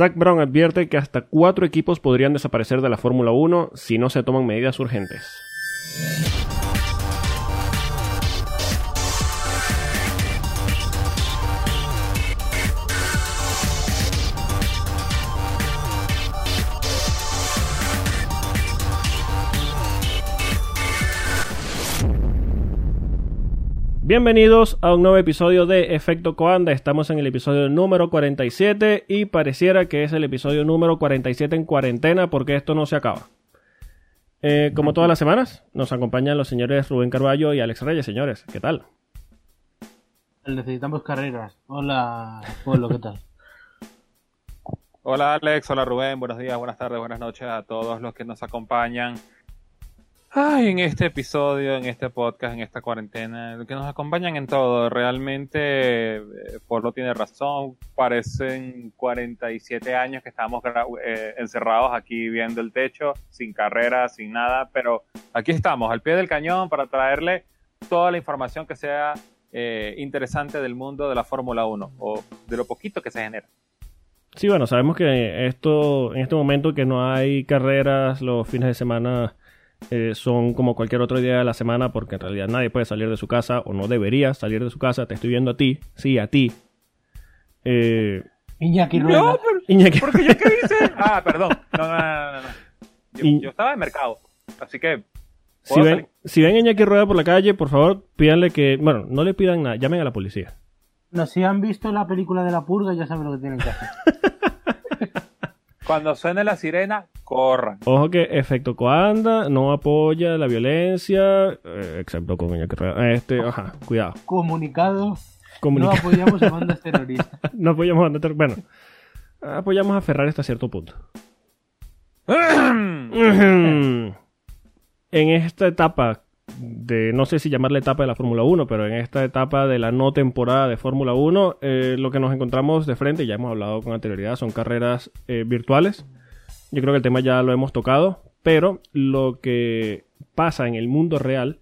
Zach Brown advierte que hasta cuatro equipos podrían desaparecer de la Fórmula 1 si no se toman medidas urgentes. Bienvenidos a un nuevo episodio de Efecto Coanda. Estamos en el episodio número 47 y pareciera que es el episodio número 47 en cuarentena porque esto no se acaba. Eh, como todas las semanas, nos acompañan los señores Rubén Carballo y Alex Reyes. Señores, ¿qué tal? Necesitamos carreras. Hola, Polo, ¿qué tal? Hola Alex, hola Rubén, buenos días, buenas tardes, buenas noches a todos los que nos acompañan Ay, en este episodio, en este podcast, en esta cuarentena, que nos acompañan en todo. Realmente, eh, Polo tiene razón. Parecen 47 años que estamos eh, encerrados aquí viendo el techo, sin carrera, sin nada. Pero aquí estamos, al pie del cañón, para traerle toda la información que sea eh, interesante del mundo de la Fórmula 1 o de lo poquito que se genera. Sí, bueno, sabemos que esto, en este momento que no hay carreras los fines de semana eh, son como cualquier otro día de la semana porque en realidad nadie puede salir de su casa o no debería salir de su casa. Te estoy viendo a ti, sí, a ti. Eh, Iñaki Rueda. No, Iñaki... porque yo qué hice. Ah, perdón. No, no, no, no. Yo, yo estaba en mercado. Así que si ven, si ven a Iñaki Rueda por la calle, por favor, pídanle que. Bueno, no le pidan nada, llamen a la policía. No, si han visto la película de la purga, ya saben lo que tienen que hacer. Cuando suene la sirena, corran. Ojo que Efecto Coanda no apoya la violencia, eh, excepto con Este, ajá, cuidado. Comunicado. No apoyamos a bandas terroristas. no apoyamos a bandas terroristas. Bueno, apoyamos a Ferrari hasta cierto punto. en esta etapa de, no sé si llamarle etapa de la Fórmula 1, pero en esta etapa de la no temporada de Fórmula 1, eh, lo que nos encontramos de frente, ya hemos hablado con anterioridad, son carreras eh, virtuales. Yo creo que el tema ya lo hemos tocado, pero lo que pasa en el mundo real,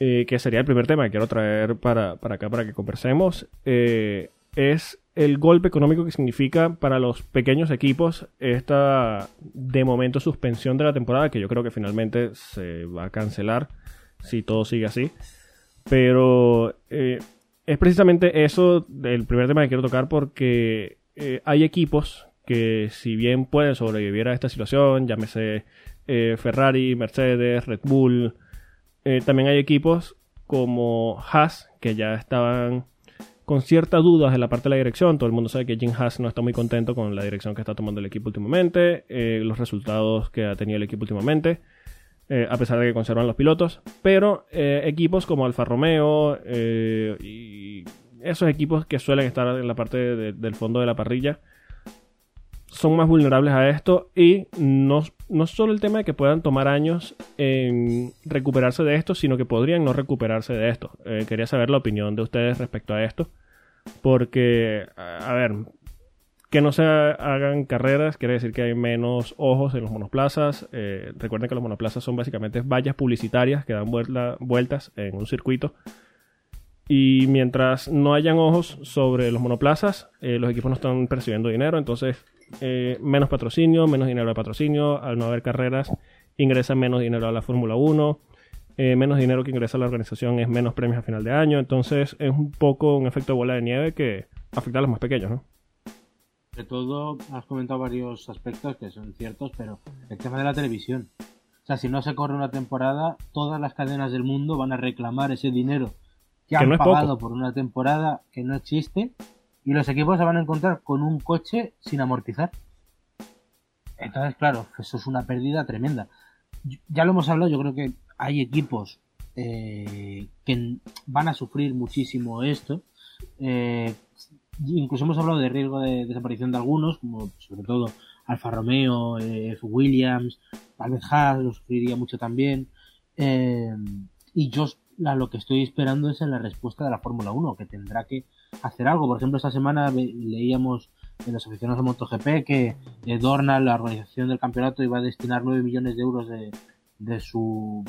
eh, que sería el primer tema que quiero traer para, para acá para que conversemos, es el golpe económico que significa para los pequeños equipos esta de momento suspensión de la temporada que yo creo que finalmente se va a cancelar si todo sigue así. Pero eh, es precisamente eso el primer tema que quiero tocar porque eh, hay equipos que si bien pueden sobrevivir a esta situación llámese eh, Ferrari, Mercedes, Red Bull también hay equipos como Haas que ya estaban con ciertas dudas en la parte de la dirección. Todo el mundo sabe que Jim Haas no está muy contento con la dirección que está tomando el equipo últimamente, eh, los resultados que ha tenido el equipo últimamente, eh, a pesar de que conservan los pilotos. Pero eh, equipos como Alfa Romeo y esos equipos que suelen estar en la parte del fondo de la parrilla son más vulnerables a esto y no, no solo el tema de que puedan tomar años en recuperarse de esto, sino que podrían no recuperarse de esto. Eh, quería saber la opinión de ustedes respecto a esto, porque, a ver, que no se hagan carreras quiere decir que hay menos ojos en los monoplazas. Eh, recuerden que los monoplazas son básicamente vallas publicitarias que dan vueltas en un circuito. Y mientras no hayan ojos sobre los monoplazas, eh, los equipos no están percibiendo dinero, entonces eh, menos patrocinio, menos dinero de patrocinio, al no haber carreras ingresa menos dinero a la Fórmula 1, eh, menos dinero que ingresa a la organización es menos premios a final de año, entonces es un poco un efecto de bola de nieve que afecta a los más pequeños, ¿no? De todo, has comentado varios aspectos que son ciertos, pero el tema de la televisión. O sea, si no se corre una temporada, todas las cadenas del mundo van a reclamar ese dinero que, han pagado por una temporada que no existe y los equipos se van a encontrar con un coche sin amortizar. Entonces, claro, eso es una pérdida tremenda. Ya lo hemos hablado, yo creo que hay equipos eh, que van a sufrir muchísimo esto. Eh, incluso hemos hablado de riesgo de desaparición de algunos, como sobre todo Alfa Romeo, eh, Williams, tal vez Haas lo sufriría mucho también. y yo lo que estoy esperando es en la respuesta de la Fórmula 1, que tendrá que hacer algo. Por ejemplo, esta semana leíamos en los aficionados de MotoGP que eh, Dorna, la organización del campeonato, iba a destinar 9 millones de euros de, de su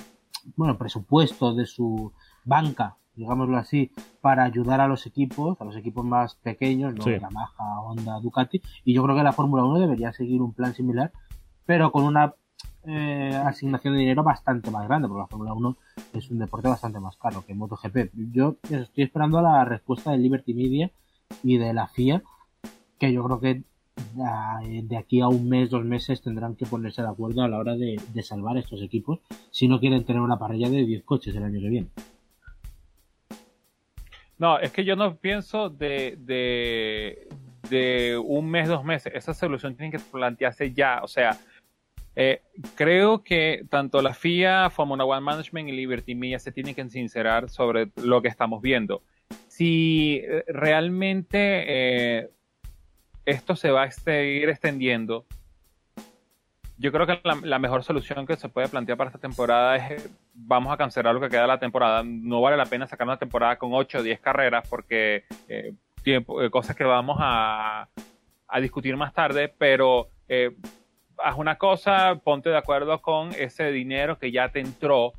bueno presupuesto, de su banca digámoslo así, para ayudar a los equipos, a los equipos más pequeños, ¿no? Sí. Yamaha, Honda, Ducati, y yo creo que la Fórmula 1 debería seguir un plan similar, pero con una eh, asignación de dinero bastante más grande, porque la Fórmula 1 es un deporte bastante más caro que MotoGP. Yo estoy esperando la respuesta de Liberty Media y de la FIA, que yo creo que ah, de aquí a un mes, dos meses tendrán que ponerse de acuerdo a la hora de, salvar estos equipos si no quieren tener una parrilla de 10 coches el año que viene. No, es que yo no pienso de, de, de un mes, dos meses. Esa solución tiene que plantearse ya. O sea, eh, creo que tanto la FIA, Formula One Management y Liberty Media se tienen que sincerar sobre lo que estamos viendo. Si eh, realmente eh, esto se va a seguir extendiendo, yo creo que la, mejor solución que se puede plantear para esta temporada es vamos a cancelar lo que queda de la temporada. No vale la pena sacar una temporada con 8 o 10 carreras porque eh, cosas que vamos a, a, discutir más tarde, pero eh, haz una cosa, ponte de acuerdo con ese dinero que ya te entró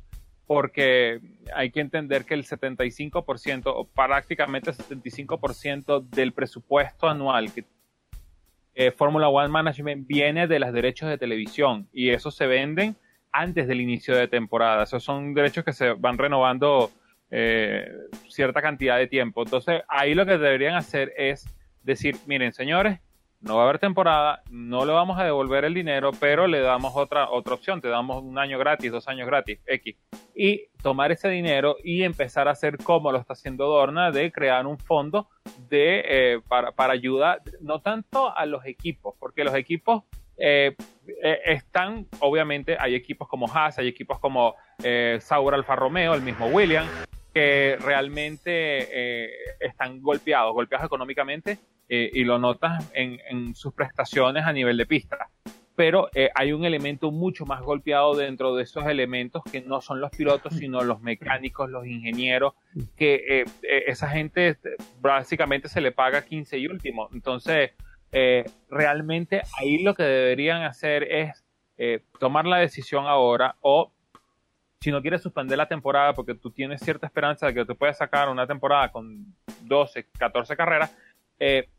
porque hay que entender que el 75% o prácticamente el 75% del presupuesto anual que eh, Formula One Management viene de los derechos de televisión y esos se venden antes del inicio de temporada. Esos son derechos que se van renovando eh, cierta cantidad de tiempo. Entonces, ahí lo que deberían hacer es decir, miren, señores, no va a haber temporada, no le vamos a devolver el dinero, pero le damos otra, otra opción, te damos un año gratis, dos años gratis, X. Y tomar ese dinero y empezar a hacer como lo está haciendo Dorna, de crear un fondo de, eh, para, para ayuda, no tanto a los equipos, porque los equipos eh, eh, están, obviamente, hay equipos como Haas, hay equipos como eh, Sauber Alfa Romeo, el mismo William, que realmente están golpeados, golpeados económicamente y lo notas en, en, sus prestaciones a nivel de pista. Pero hay un elemento mucho más golpeado dentro de esos elementos que no son los pilotos, sino los mecánicos, los ingenieros, que esa gente básicamente se le paga 15 y último. Entonces, eh, realmente ahí lo que deberían hacer es eh, tomar la decisión ahora o si no quieres suspender la temporada porque tú tienes cierta esperanza de que te puedes sacar una temporada con 12, 14 carreras, eh,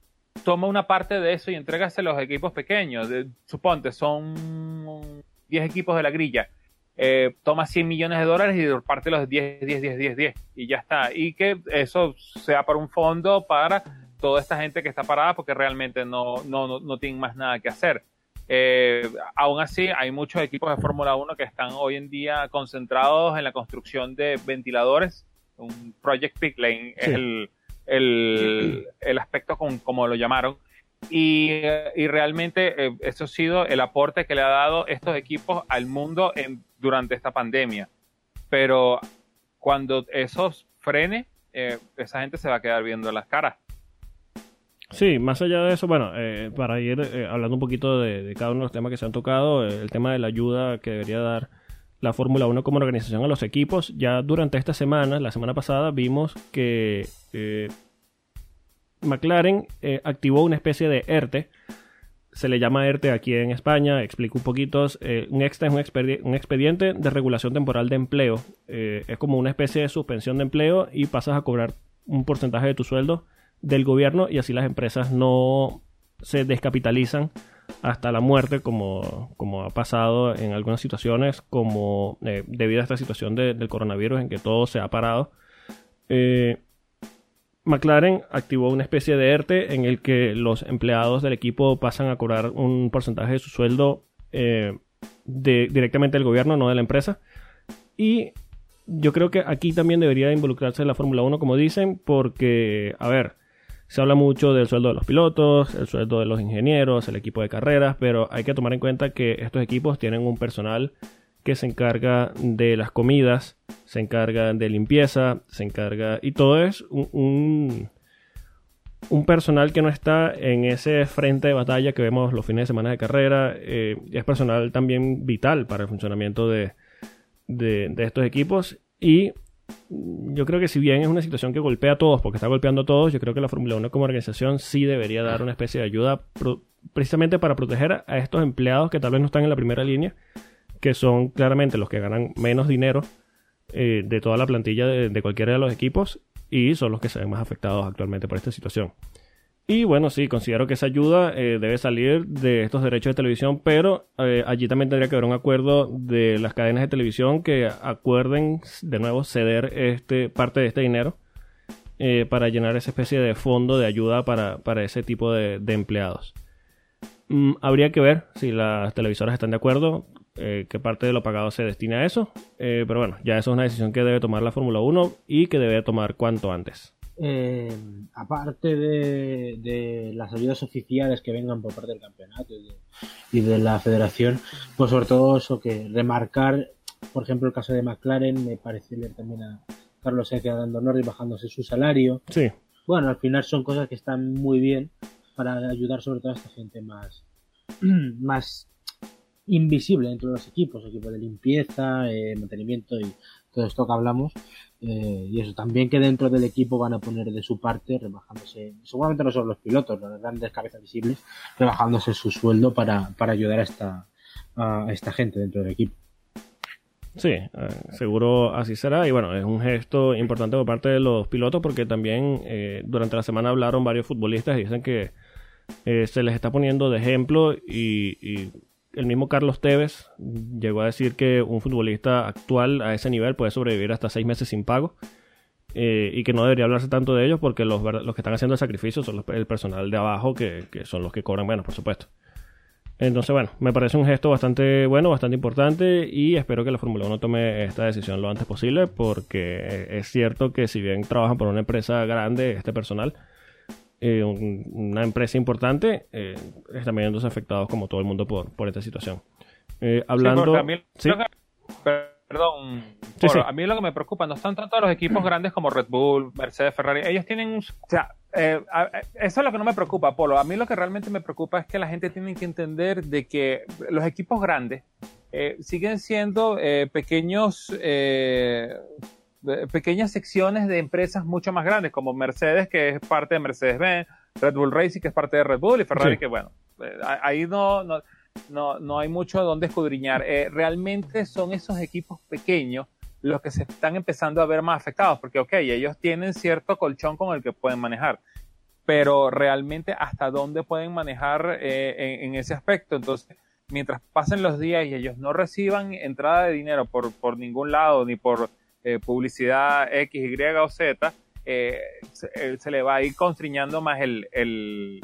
toma una parte de eso y entrégase a los equipos pequeños. De, suponte, son 10 equipos de la grilla. Eh, toma 100 millones de dólares y reparte los 10, 10, 10, 10, 10 y ya está. Y que eso sea para un fondo para toda esta gente que está parada porque realmente no, no, no, no tienen más nada que hacer. Eh, aún así, hay muchos equipos de Fórmula 1 que están hoy en día concentrados en la construcción de ventiladores. Un Project Lane sí. es el, el, el aspecto con, como lo llamaron. Y, y realmente eh, eso ha sido el aporte que le ha dado estos equipos al mundo en, durante esta pandemia. Pero cuando eso frene, eh, esa gente se va a quedar viendo las caras. Sí, más allá de eso, bueno, eh, para ir eh, hablando un poquito de, de, cada uno de los temas que se han tocado, eh, el tema de la ayuda que debería dar la Fórmula 1 como organización a los equipos, ya durante esta semana, la semana pasada, vimos que eh, McLaren activó una especie de ERTE, se le llama ERTE aquí en España, explico un poquito, un extra es un, expediente de regulación temporal de empleo, es como una especie de suspensión de empleo y pasas a cobrar un porcentaje de tu sueldo del gobierno y así las empresas no se descapitalizan hasta la muerte como, como ha pasado en algunas situaciones como eh, debido a esta situación de, del coronavirus en que todo se ha parado eh, McLaren activó una especie de ERTE en el que los empleados del equipo pasan a cobrar un porcentaje de su sueldo eh, de, directamente del gobierno, no de la empresa. Y yo creo que aquí también debería involucrarse la Fórmula 1, como dicen, porque, a ver, se habla mucho del sueldo de los pilotos, el sueldo de los ingenieros, el equipo de carreras, pero hay que tomar en cuenta que estos equipos tienen un personal que se encarga de las comidas, se encarga de limpieza, se encarga... Y todo es un, un, personal que no está en ese frente de batalla que vemos los fines de semana de carrera. Eh, es personal también vital para el funcionamiento de, de, de estos equipos. Y yo creo que si bien es una situación que golpea a todos, porque está golpeando a todos, yo creo que la Fórmula 1 como organización sí debería dar una especie de ayuda precisamente para proteger a estos empleados que tal vez no están en la primera línea, que son claramente los que ganan menos dinero eh, de toda la plantilla de, de cualquiera de los equipos y son los que se ven más afectados actualmente por esta situación. Y bueno, sí, considero que esa ayuda eh, debe salir de estos derechos de televisión, pero eh, allí también tendría que haber un acuerdo de las cadenas de televisión que acuerden de nuevo ceder este parte de este dinero eh, para llenar esa especie de fondo de ayuda para, ese tipo de, empleados. Mm, habría que ver si las televisoras están de acuerdo, qué parte de lo pagado se destina a eso, pero bueno, ya eso es una decisión que debe tomar la Fórmula 1 y que debe tomar cuanto antes. Eh, aparte de, de las ayudas oficiales que vengan por parte del campeonato y de, y de la federación, pues sobre todo eso que remarcar, por ejemplo, el caso de McLaren, me parece leer también a Carlos Sainz dando Norris bajándose su salario. Sí, Bueno, al final son cosas que están muy bien para ayudar sobre todo a esta gente más, más invisible dentro de los equipos, equipos de limpieza, eh, mantenimiento y todo esto que hablamos. Eh, y eso también que dentro del equipo van a poner de su parte, rebajándose, seguramente no son los pilotos, las grandes cabezas visibles, rebajándose su sueldo para, para ayudar a esta, a esta gente dentro del equipo. Sí, eh, seguro así será. Y bueno, es un gesto importante por parte de los pilotos porque también eh, durante la semana hablaron varios futbolistas y dicen que se les está poniendo de ejemplo y el mismo Carlos Tevez llegó a decir que un futbolista actual a ese nivel puede sobrevivir hasta seis meses sin pago. eh, y que no debería hablarse tanto de ellos porque los, los que están haciendo el sacrificio son los- el personal de abajo que, que son los que cobran menos, por supuesto. Entonces, bueno, me parece un gesto bastante bueno, bastante importante y espero que la Fórmula 1 tome esta decisión lo antes posible porque es cierto que si bien trabajan por una empresa grande, este personal, eh, un- una empresa importante, eh, están viéndose afectados como todo el mundo por, por esta situación. Eh, hablando... a mí Sí. que- per- perdón, Sí, a mí lo que me preocupa no están tanto los equipos grandes como Red Bull, Mercedes, Ferrari. Ellos tienen un... O sea, eh, a- eso es lo que no me preocupa, Polo. A mí lo que realmente me preocupa es que la gente tiene que entender de que los equipos grandes eh, siguen siendo eh, pequeños... pequeñas secciones de empresas mucho más grandes como Mercedes que es parte de Mercedes-Benz, Red Bull Racing que es parte de Red Bull y Ferrari Sí. que bueno, eh, ahí no, no, no, no hay mucho donde escudriñar. Eh, realmente son esos equipos pequeños los que se están empezando a ver más afectados, porque, ok, ellos tienen cierto colchón con el que pueden manejar, pero realmente hasta dónde pueden manejar eh, en, en ese aspecto. Entonces, mientras pasen los días y ellos no reciban entrada de dinero por, por ningún lado, ni por eh, publicidad X, Y o Z, eh, se, eh, se le va a ir constriñando más el, el,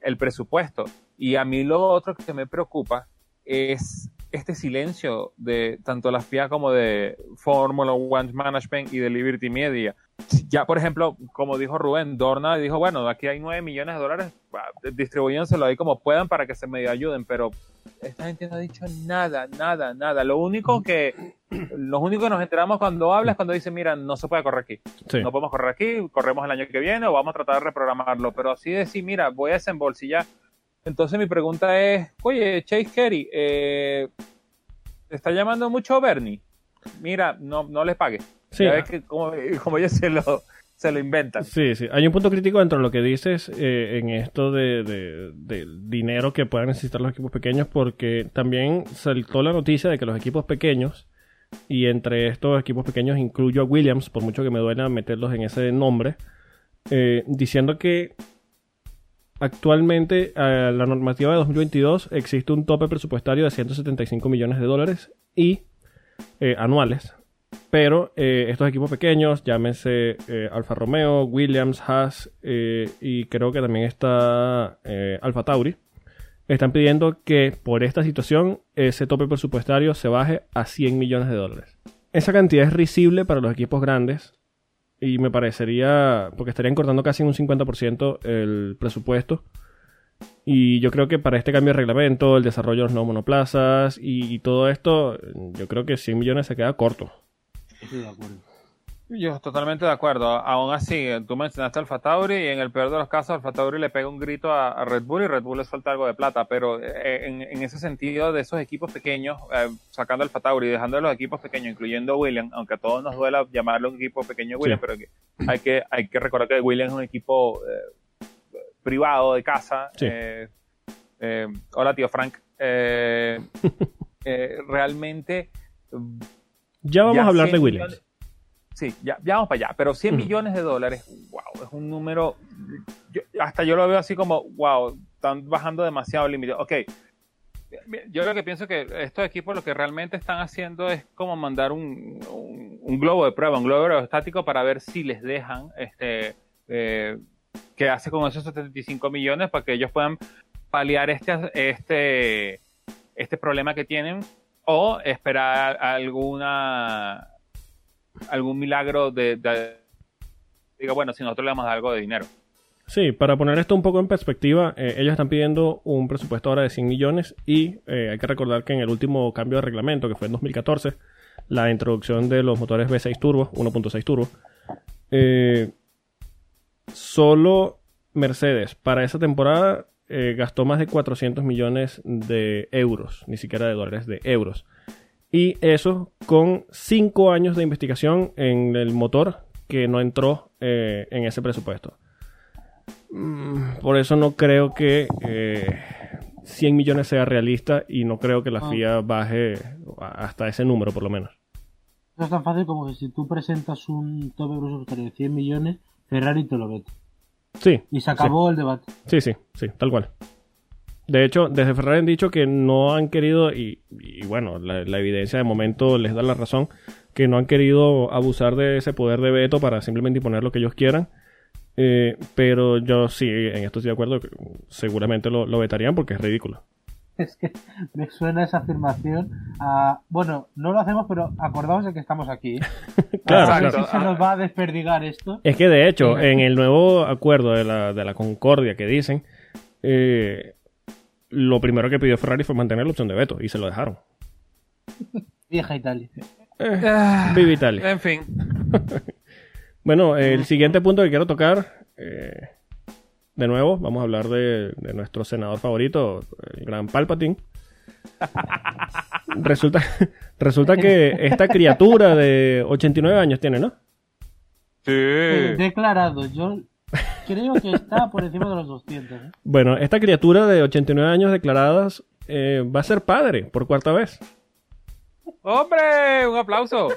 el presupuesto. Y a mí lo otro que me preocupa es este silencio de tanto la FIA como de Formula One Management y de Liberty Media. Ya, por ejemplo, como dijo Rubén, Dorna dijo, bueno, aquí hay 9 millones de dólares, distribúyenselo ahí como puedan para que se medio ayuden, pero esta gente no ha dicho nada, nada, nada. Lo único que, lo único que nos enteramos cuando habla es cuando dice, mira, no se puede correr aquí. Sí. No podemos correr aquí, corremos el año que viene o vamos a tratar de reprogramarlo. Pero así de decir, mira, voy a desembolsillar. Entonces mi pregunta es, oye, Chase Carey, eh, ¿te está llamando mucho Bernie? Mira, no, no les pague. Sí. Ya ves que como, como ellos se lo, se lo inventan. Sí, sí. Hay un punto crítico dentro de lo que dices eh, en esto de, de- del dinero que puedan necesitar los equipos pequeños, porque también saltó la noticia de que los equipos pequeños, y entre estos equipos pequeños incluyo a Williams, por mucho que me duela meterlos en ese nombre, eh, diciendo que actualmente a la normativa de 2022 existe un tope presupuestario de 175 millones de dólares y eh, anuales pero eh, estos equipos pequeños, llámese eh, Alfa Romeo, Williams, Haas eh, y creo que también está eh, Alfa Tauri, están pidiendo que por esta situación ese tope presupuestario se baje a 100 millones de dólares. Esa cantidad es risible para los equipos grandes y me parecería, porque estarían cortando casi un 50% el presupuesto. Y yo creo que para este cambio de reglamento, el desarrollo de los nuevos monoplazas y, y todo esto, yo creo que 100 millones se queda corto. Estoy de acuerdo. Yo totalmente de acuerdo. Aún así, tú mencionaste Alfa Tauri y en el peor de los casos Alfa Tauri le pega un grito a, a Red Bull y Red Bull le suelta algo de plata. Pero eh, en, en ese sentido de esos equipos pequeños, eh, sacando Alfa Tauri y dejando los equipos pequeños, incluyendo Williams, aunque a todos nos duela llamarlo un equipo pequeño Williams, Sí. pero hay, que, hay que recordar que Williams es un equipo eh, privado de casa. Sí. Eh, eh, hola tío Frank. Eh, eh, realmente Ya vamos Ya a hablar 100 de Williams. Sí, ya, ya vamos para allá, pero 100 Mm. millones de dólares, wow, es un número, yo- hasta yo lo veo así como, wow, están bajando demasiado el límite. Ok, yo lo que pienso que estos equipos lo que realmente están haciendo es como mandar un, un- un globo de prueba, un globo aerostático para ver si les dejan, este, eh, qué hace con esos 75 millones para que ellos puedan paliar este, este, este problema que tienen o esperar alguna algún milagro de, diga bueno si nosotros le damos algo de dinero Sí, para poner esto un poco en perspectiva, eh, ellos están pidiendo un presupuesto ahora de 100 millones y eh, hay que recordar que en el último cambio de reglamento, que fue en 2014, la introducción de los motores V6 Turbo, 1.6 Turbo, eh, solo Mercedes para esa temporada gastó más de 400 millones de euros, ni siquiera de dólares, de euros. Y eso con 5 años de investigación en el motor que no entró eh, en ese presupuesto. Mm, Por eso no creo que eh, 100 millones sea realista y no creo que la Ah. FIA baje hasta ese número, por lo menos. Eso es tan fácil como que si tú presentas un tope bruto de 100 millones, Ferrari te lo vete. Sí. Y se acabó el debate. Sí, sí, sí, tal cual. De hecho, desde Ferrari han dicho que no han querido, y, y bueno, la, la evidencia de momento les da la razón, que no han querido abusar de ese poder de veto para simplemente imponer lo que ellos quieran. Eh, pero yo sí, en esto estoy de acuerdo, que seguramente lo, lo vetarían porque es ridículo. Es que me suena esa afirmación a... Bueno, no lo hacemos, pero acordaos de que estamos aquí. Claro, a ver claro. si se nos va a desperdigar esto. Es que de hecho, en el nuevo acuerdo de la, de la Concordia que dicen, eh, lo primero que pidió Ferrari fue mantener la opción de veto y se lo dejaron. Vieja Italia. Eh, viva Italia. en fin Bueno, el siguiente punto que quiero tocar, eh, de nuevo, vamos a hablar de, de nuestro senador favorito, el gran Palpatine. Resulta, resulta que esta criatura de 89 años tiene, ¿no? sí declarado, yo creo que está por encima de los 200. ¿eh? Bueno, esta criatura de 89 años declaradas eh, va a ser padre por cuarta vez. hombre un aplauso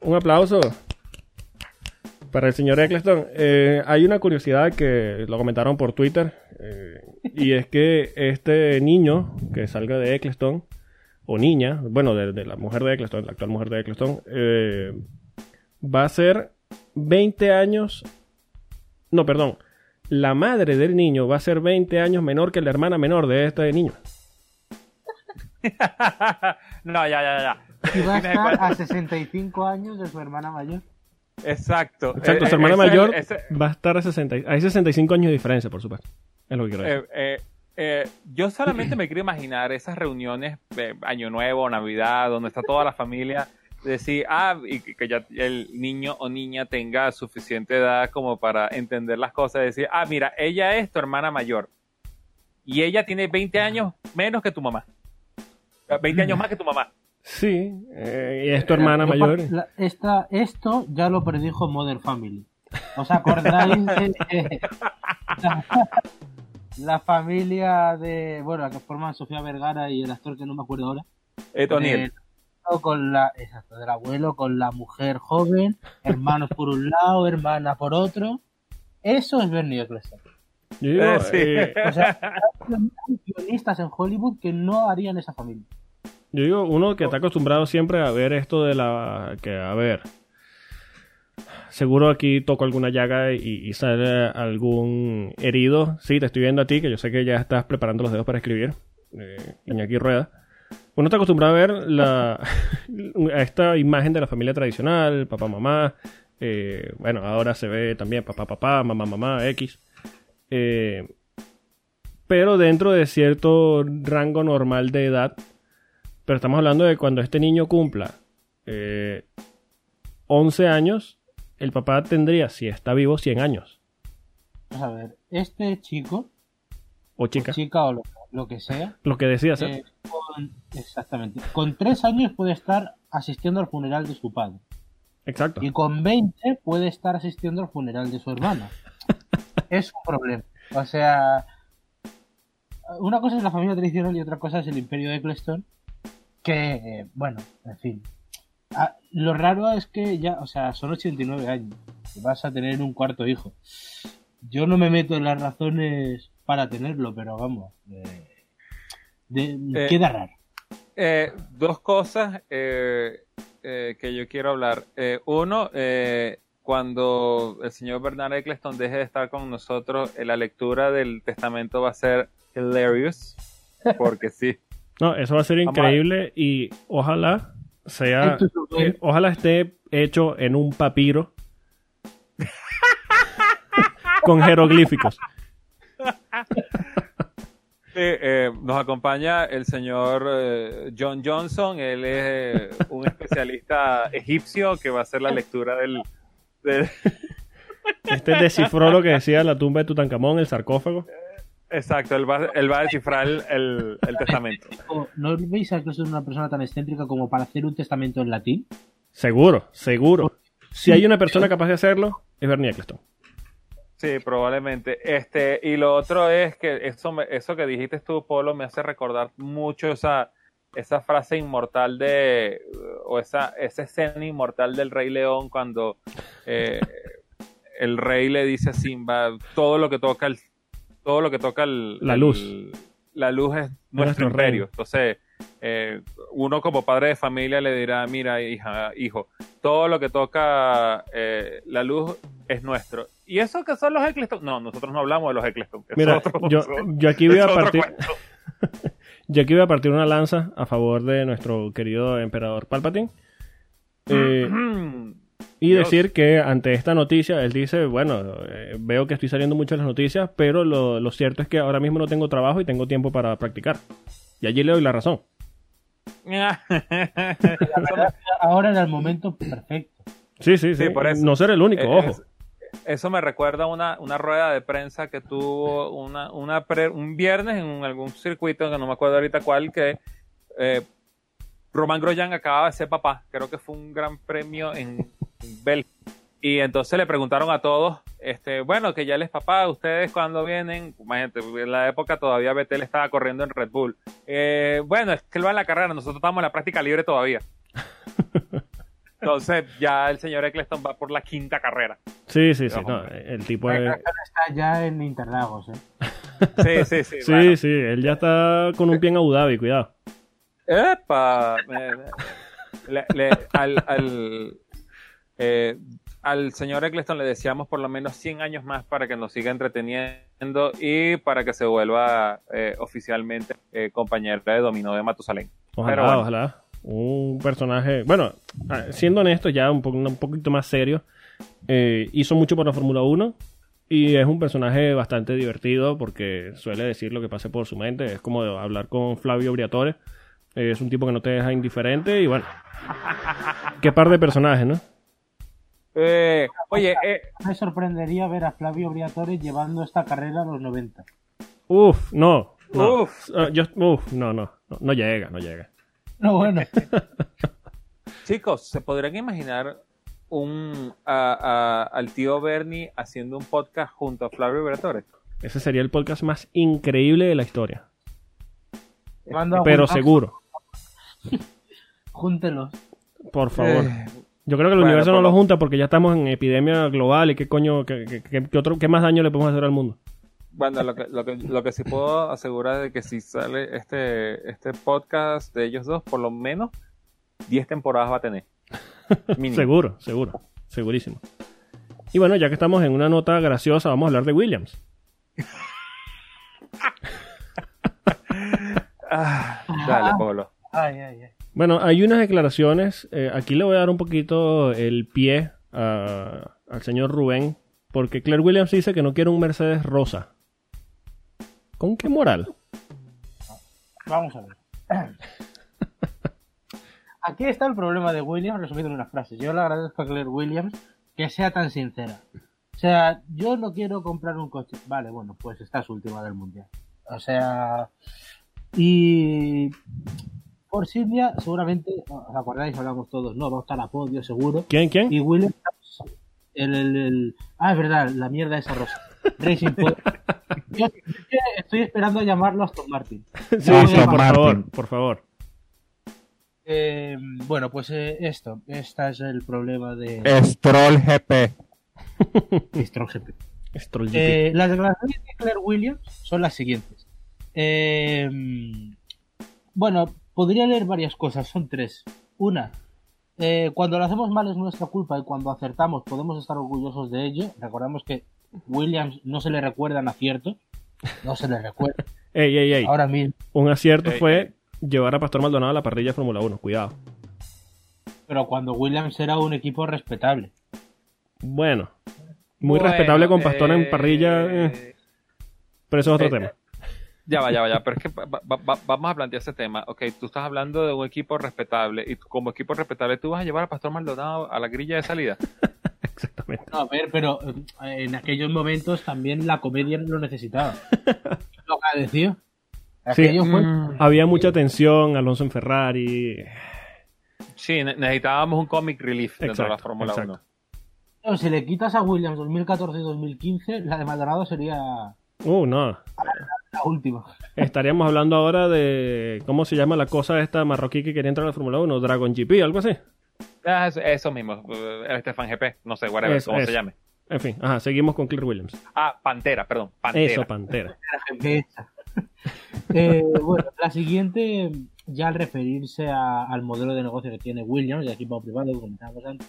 Un aplauso para el señor Eccleston. Eh, hay una curiosidad que lo comentaron por Twitter eh, y es que este niño que salga de Eccleston o niña, bueno, de, de la mujer de Eccleston, la actual mujer de Eccleston, eh, va a ser 20 años, no, perdón, la madre del niño va a ser 20 años menor que la hermana menor de este niño. no ya ya ya Y va a estar a 65 años de su hermana mayor. exacto Exacto, Eh, su hermana ese- mayor ese- va a estar a 60. Hay 65 años de diferencia, por supuesto. Es lo que quiero decir. Eh, eh, eh, yo solamente me quiero imaginar esas reuniones de Año Nuevo, Navidad, donde está toda la familia, decir, ah, y que ya el niño o niña tenga suficiente edad como para entender las cosas, decir, ah, mira, ella es tu hermana mayor y ella tiene 20 años menos que tu mamá. Eh, 20 años más que tu mamá. Sí, eh, y es tu hermana Yo mayor. la- esta, esto ya lo predijo Modern Family. ¿Os acordáis de la, la familia de, bueno, la que forman Sofía Vergara y el actor que no me acuerdo ahora? Eh, O'Neill. Con la, exacto, del abuelo con la mujer joven, hermanos por un lado, hermana por otro. Eso es Bernie Eccleston. Yo digo, Eh, sí. eh, O sea, hay guionistas en Hollywood que no harían esa familia. yo digo, uno que está acostumbrado siempre a ver esto de la... que, a ver, seguro aquí toco alguna llaga y, y sale algún herido. Sí, te estoy viendo a ti, que yo sé que ya estás preparando los dedos para escribir. Eh, Iñaki Rueda. Uno está acostumbrado a ver la, a esta imagen de la familia tradicional, papá, mamá. eh, bueno, ahora se ve también papá, papá, mamá, mamá, X. Eh, pero dentro de cierto rango normal de edad. Pero estamos hablando de cuando este niño cumpla eh, 11 años, el papá tendría, si está vivo, 100 años. A ver, este chico, O o chica, chica o lo, lo que sea, lo que decía ser. eh, con, exactamente, con 3 años puede estar asistiendo al funeral de su padre. Exacto. Y con 20 puede estar asistiendo al funeral de su hermana. es un problema. O sea, una cosa es la familia tradicional y otra cosa es el imperio de Eccleston. Que, eh, bueno, en fin. Ah, lo raro es que ya, o sea, son 89 años. Y vas a tener un cuarto hijo. Yo no me meto en las razones para tenerlo, pero vamos. eh, de- Eh, queda raro. Eh, dos cosas eh, eh, que yo quiero hablar. Eh, uno, eh, cuando el señor Bernard Eccleston deje de estar con nosotros, eh, la lectura del testamento va a ser hilarious, porque sí. No, eso va a ser a- increíble y ojalá sea, eh, ojalá esté hecho en un papiro con jeroglíficos. Sí, eh, nos acompaña el señor eh, John Johnson, él es eh, un especialista egipcio que va a hacer la lectura del... del- Este descifró lo que decía la tumba de Tutankamón, el sarcófago. Exacto, él va, él va a descifrar el, el- el testamento. ¿No veis a que es una persona tan excéntrica como para hacer un testamento en latín? Seguro, seguro. Si hay una persona capaz de hacerlo, es Bernie Eccleston. Sí, probablemente. Este, y lo otro es que eso, me- eso que dijiste tú, Polo, me hace recordar mucho esa, esa frase inmortal de, o esa, esa escena inmortal del Rey León cuando eh, el rey le dice a Simba, todo lo que toca el, todo lo que toca el, La el- luz. la luz es nuestro, nuestro imperio. reino. Entonces, eh, uno como padre de familia le dirá, mira, hija, hijo, todo lo que toca eh, la luz es nuestro. ¿Y eso que son los Eccleston? No, nosotros no hablamos de los Eccleston. Mira, otro- yo, yo aquí voy a partir, yo aquí voy a partir una lanza a favor de nuestro querido emperador Palpatine. Eh, Y Dios. decir que ante esta noticia, él dice, bueno, eh, veo que estoy saliendo mucho en las noticias, pero lo, lo cierto es que ahora mismo no tengo trabajo y tengo tiempo para practicar. Y allí le doy la razón. Ahora era el momento perfecto. Sí, sí, sí. Sí, por eso. No ser el único, ojo. es- Eso me recuerda a una, una rueda de prensa que tuvo una, una pre- un viernes en un- algún circuito, que no me acuerdo ahorita cuál, que eh, Román Grosjean acababa de ser papá. Creo que fue un gran premio en Bélgica. Y entonces le preguntaron a todos, este, bueno, que ya él es papá, ustedes cuando vienen, imagínate, en la época todavía Betel estaba corriendo en Red Bull. Eh, bueno, es que él va en la carrera, nosotros estamos en la práctica libre todavía. Entonces ya el señor Eccleston va por la quinta carrera. Sí, sí, sí. No, el tipo carrera está ya en Interlagos, ¿eh? Sí, sí, sí. Sí, bueno. sí, él ya está con un pie en Abu Dhabi, cuidado. ¡Epa! Le- al, al, eh, al señor Eccleston le deseamos por lo menos 100 años más para que nos siga entreteniendo y para que se vuelva eh, oficialmente eh, compañero de dominó de Matusalén. Ojalá, Pero bueno. ojalá. Un personaje, bueno, ah, siendo honesto, ya un, po- un poquito más serio, eh, hizo mucho por la Fórmula 1 y es un personaje bastante divertido porque suele decir lo que pase por su mente. Es como hablar con Flavio Briatore. Es un tipo que no te deja indiferente y bueno. Qué par de personajes, ¿no? Eh, oye, eh, Me sorprendería ver a Flavio Briatore llevando esta carrera a los 90. Uf, no. no. Uf. Ah, yo- uf, no, no, no, no llega, no llega. No, bueno. chicos, ¿se podrían imaginar un a- a- al tío Bernie haciendo un podcast junto a Flavio Briatore? Ese sería el podcast más increíble de la historia. Pero seguro, Júntelos. por favor. Eh, Yo creo que el Bueno, universo no lo- lo junta porque ya estamos en epidemia global y qué coño, qué, qué- qué- qué otro, qué más daño le podemos hacer al mundo. Bueno, lo que, lo que, lo que sí puedo asegurar es de que si sale este, este podcast de ellos dos, por lo menos 10 temporadas va a tener. Mínimo. Seguro, seguro, segurísimo. Y bueno, ya que estamos en una nota graciosa, vamos a hablar de Williams. Ah, dale, Pablo. Ay, ay, ay. Bueno, hay unas declaraciones. eh, aquí le voy a dar un poquito el pie a- al señor Rubén, porque Claire Williams dice que no quiere un Mercedes rosa. ¿Con qué moral? Vamos a ver. Aquí está el problema de Williams resumido en unas frases. Yo le agradezco a Claire Williams que sea tan sincera. O sea, yo no quiero comprar un coche. Vale, bueno, pues estás última del mundial. O sea, y por Silvia, seguramente, os acordáis, hablamos todos, no, va a estar a podio seguro. ¿Quién, quién? Y Williams, el, el, el- ah, es verdad, la mierda esa rosa. Racing. Yo, yo estoy esperando a llamarlo Aston Martin. Sí, sí, por Martin. favor, por favor. Eh, bueno, pues eh, esto, este es el problema de Stroll GP. Stroll GP. Stroll GP. Eh, las declaraciones de Claire Williams son las siguientes. Eh, bueno, podría leer varias cosas, son tres. Una, eh, cuando lo hacemos mal es nuestra culpa y cuando acertamos podemos estar orgullosos de ello. Recordamos que Williams no se le recuerdan aciertos, no se le recuerda. ey, ey, ey. Ahora mismo, Un acierto Ey, fue ey. llevar a Pastor Maldonado a la parrilla de Fórmula 1. Cuidado. pero cuando Williams era un equipo respetable. Bueno. Muy Bueno, respetable con Pastor en eh, parrilla, eh, pero eso es otro eh, tema. Ya va, ya va, ya. Pero es que va- va- va- vamos a plantear ese tema. Ok, tú estás hablando de un equipo respetable y tú, como equipo respetable tú vas a llevar a Pastor Maldonado a la grilla de salida. Exactamente. No, a ver, pero eh, en aquellos momentos también la comedia lo necesitaba. lo que ha decidido. Sí. Fue Mm. Había mucha tensión, Alonso en Ferrari. Sí, ne- necesitábamos un comic relief dentro de la Fórmula exacto. 1. Claro, si le quitas a Williams 2014 y 2015, la de Maldonado sería Uh, no. La última. Estaríamos hablando ahora de. ¿Cómo se llama la cosa esta marroquí que quería entrar a la Fórmula 1? Dragon GP, algo así. Ah, eso, eso mismo, eh, el Stefan GP, no sé, whatever, Eso, cómo eso. se llame. En fin, ajá, seguimos con Claire Williams. Ah, Pantera, perdón, Pantera. Eso, Pantera. Eh, bueno, la siguiente, ya al referirse a- al modelo de negocio que tiene Williams, de equipo privado, que comentábamos antes,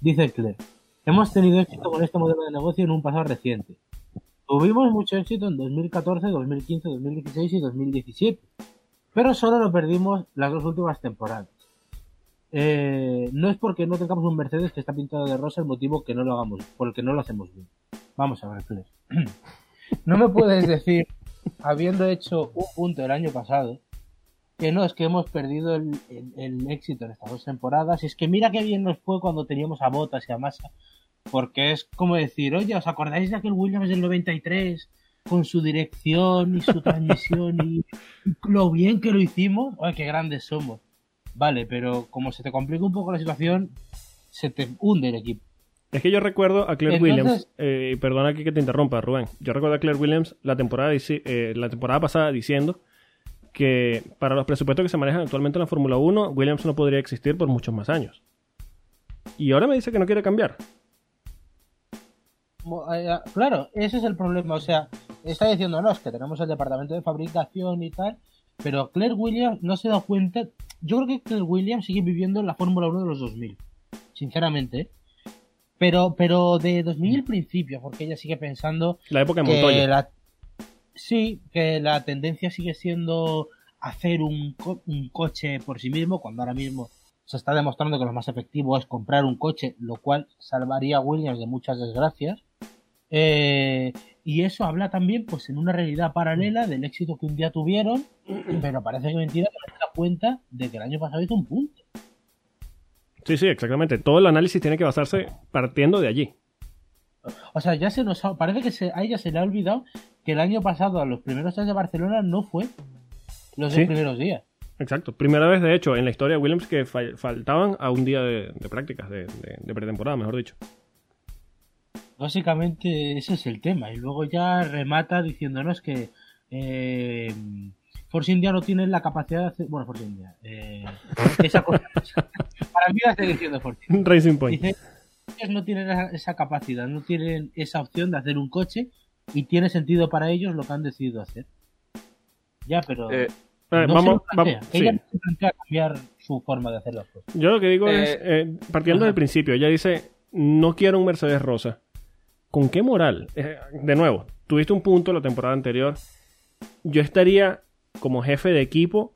dice Claire, hemos tenido éxito con este modelo de negocio en un pasado reciente. Tuvimos mucho éxito en 2014, 2015, 2016 y 2017, pero solo lo perdimos las dos últimas temporadas. Eh, no es porque no tengamos un Mercedes que está pintado de rosa el motivo que no lo hagamos, por el que no lo hacemos bien. Vamos a ver, Claire. No me puedes decir habiendo hecho un punto el año pasado, que no, es que hemos perdido el, éxito en estas dos temporadas. Y es que mira qué bien nos fue cuando teníamos a Bottas y a Massa, porque es como decir, oye, ¿os acordáis de aquel Williams del 93? Con su dirección y su transmisión y lo bien que lo hicimos, ¡ay, qué grandes somos! Vale, pero como se te complica un poco la situación, se te hunde el equipo. Es que yo recuerdo a Claire Entonces- Williams, eh, perdona que te interrumpa, Rubén. Yo recuerdo a Claire Williams la temporada, eh, la temporada pasada diciendo que para los presupuestos que se manejan actualmente en la Fórmula 1, Williams no podría existir por muchos más años. Y ahora me dice que no quiere cambiar. Eh, ah, Claro, ese es el problema. O sea, está diciendo, no, es que tenemos el departamento de fabricación y tal, pero Claire Williams no se da cuenta. Yo creo que Claire Williams sigue viviendo en la Fórmula 1 de los 2000, sinceramente. ¿eh? Pero, pero de 2000 principio, porque ella sigue pensando La época de que Montoya. la... Sí, que la tendencia sigue siendo hacer un, co- un coche por sí mismo, cuando ahora mismo se está demostrando que lo más efectivo es comprar un coche, lo cual salvaría a Williams de muchas desgracias. Eh, y eso habla también, pues, en una realidad paralela del éxito que un día tuvieron, pero parece que mentira que no se da cuenta de que el año pasado hizo un punto. Sí, sí, exactamente. Todo el análisis tiene que basarse partiendo de allí. O sea, ya se nos ha- parece que se, a ella se le ha olvidado que el año pasado a los primeros días de Barcelona no fue los Sí. dos primeros días. Exacto. Primera vez, de hecho, en la historia de Williams que fa- faltaban a un día de, de prácticas, de, de- de pretemporada, mejor dicho. Básicamente ese es el tema. Y luego ya remata diciéndonos que eh, Force India no tiene la capacidad de hacer... Bueno, Force India. eh, esa cosa- para mí va a seguir siendo Force India. Racing Point. Dice, ellos no tienen esa, capacidad, no tienen esa opción de hacer un coche y tiene sentido para ellos lo que han decidido hacer. Ya, pero Eh, no vamos, se lo plantea. vamos- Ella sí. no se plantea cambiar su forma de hacer las cosas. Yo lo que digo Eh, es, eh, partiendo ajá. del principio, ella dice, no quiero un Mercedes rosa. ¿Con qué moral? Eh, de nuevo, tuviste un punto la temporada anterior. Yo estaría como jefe de equipo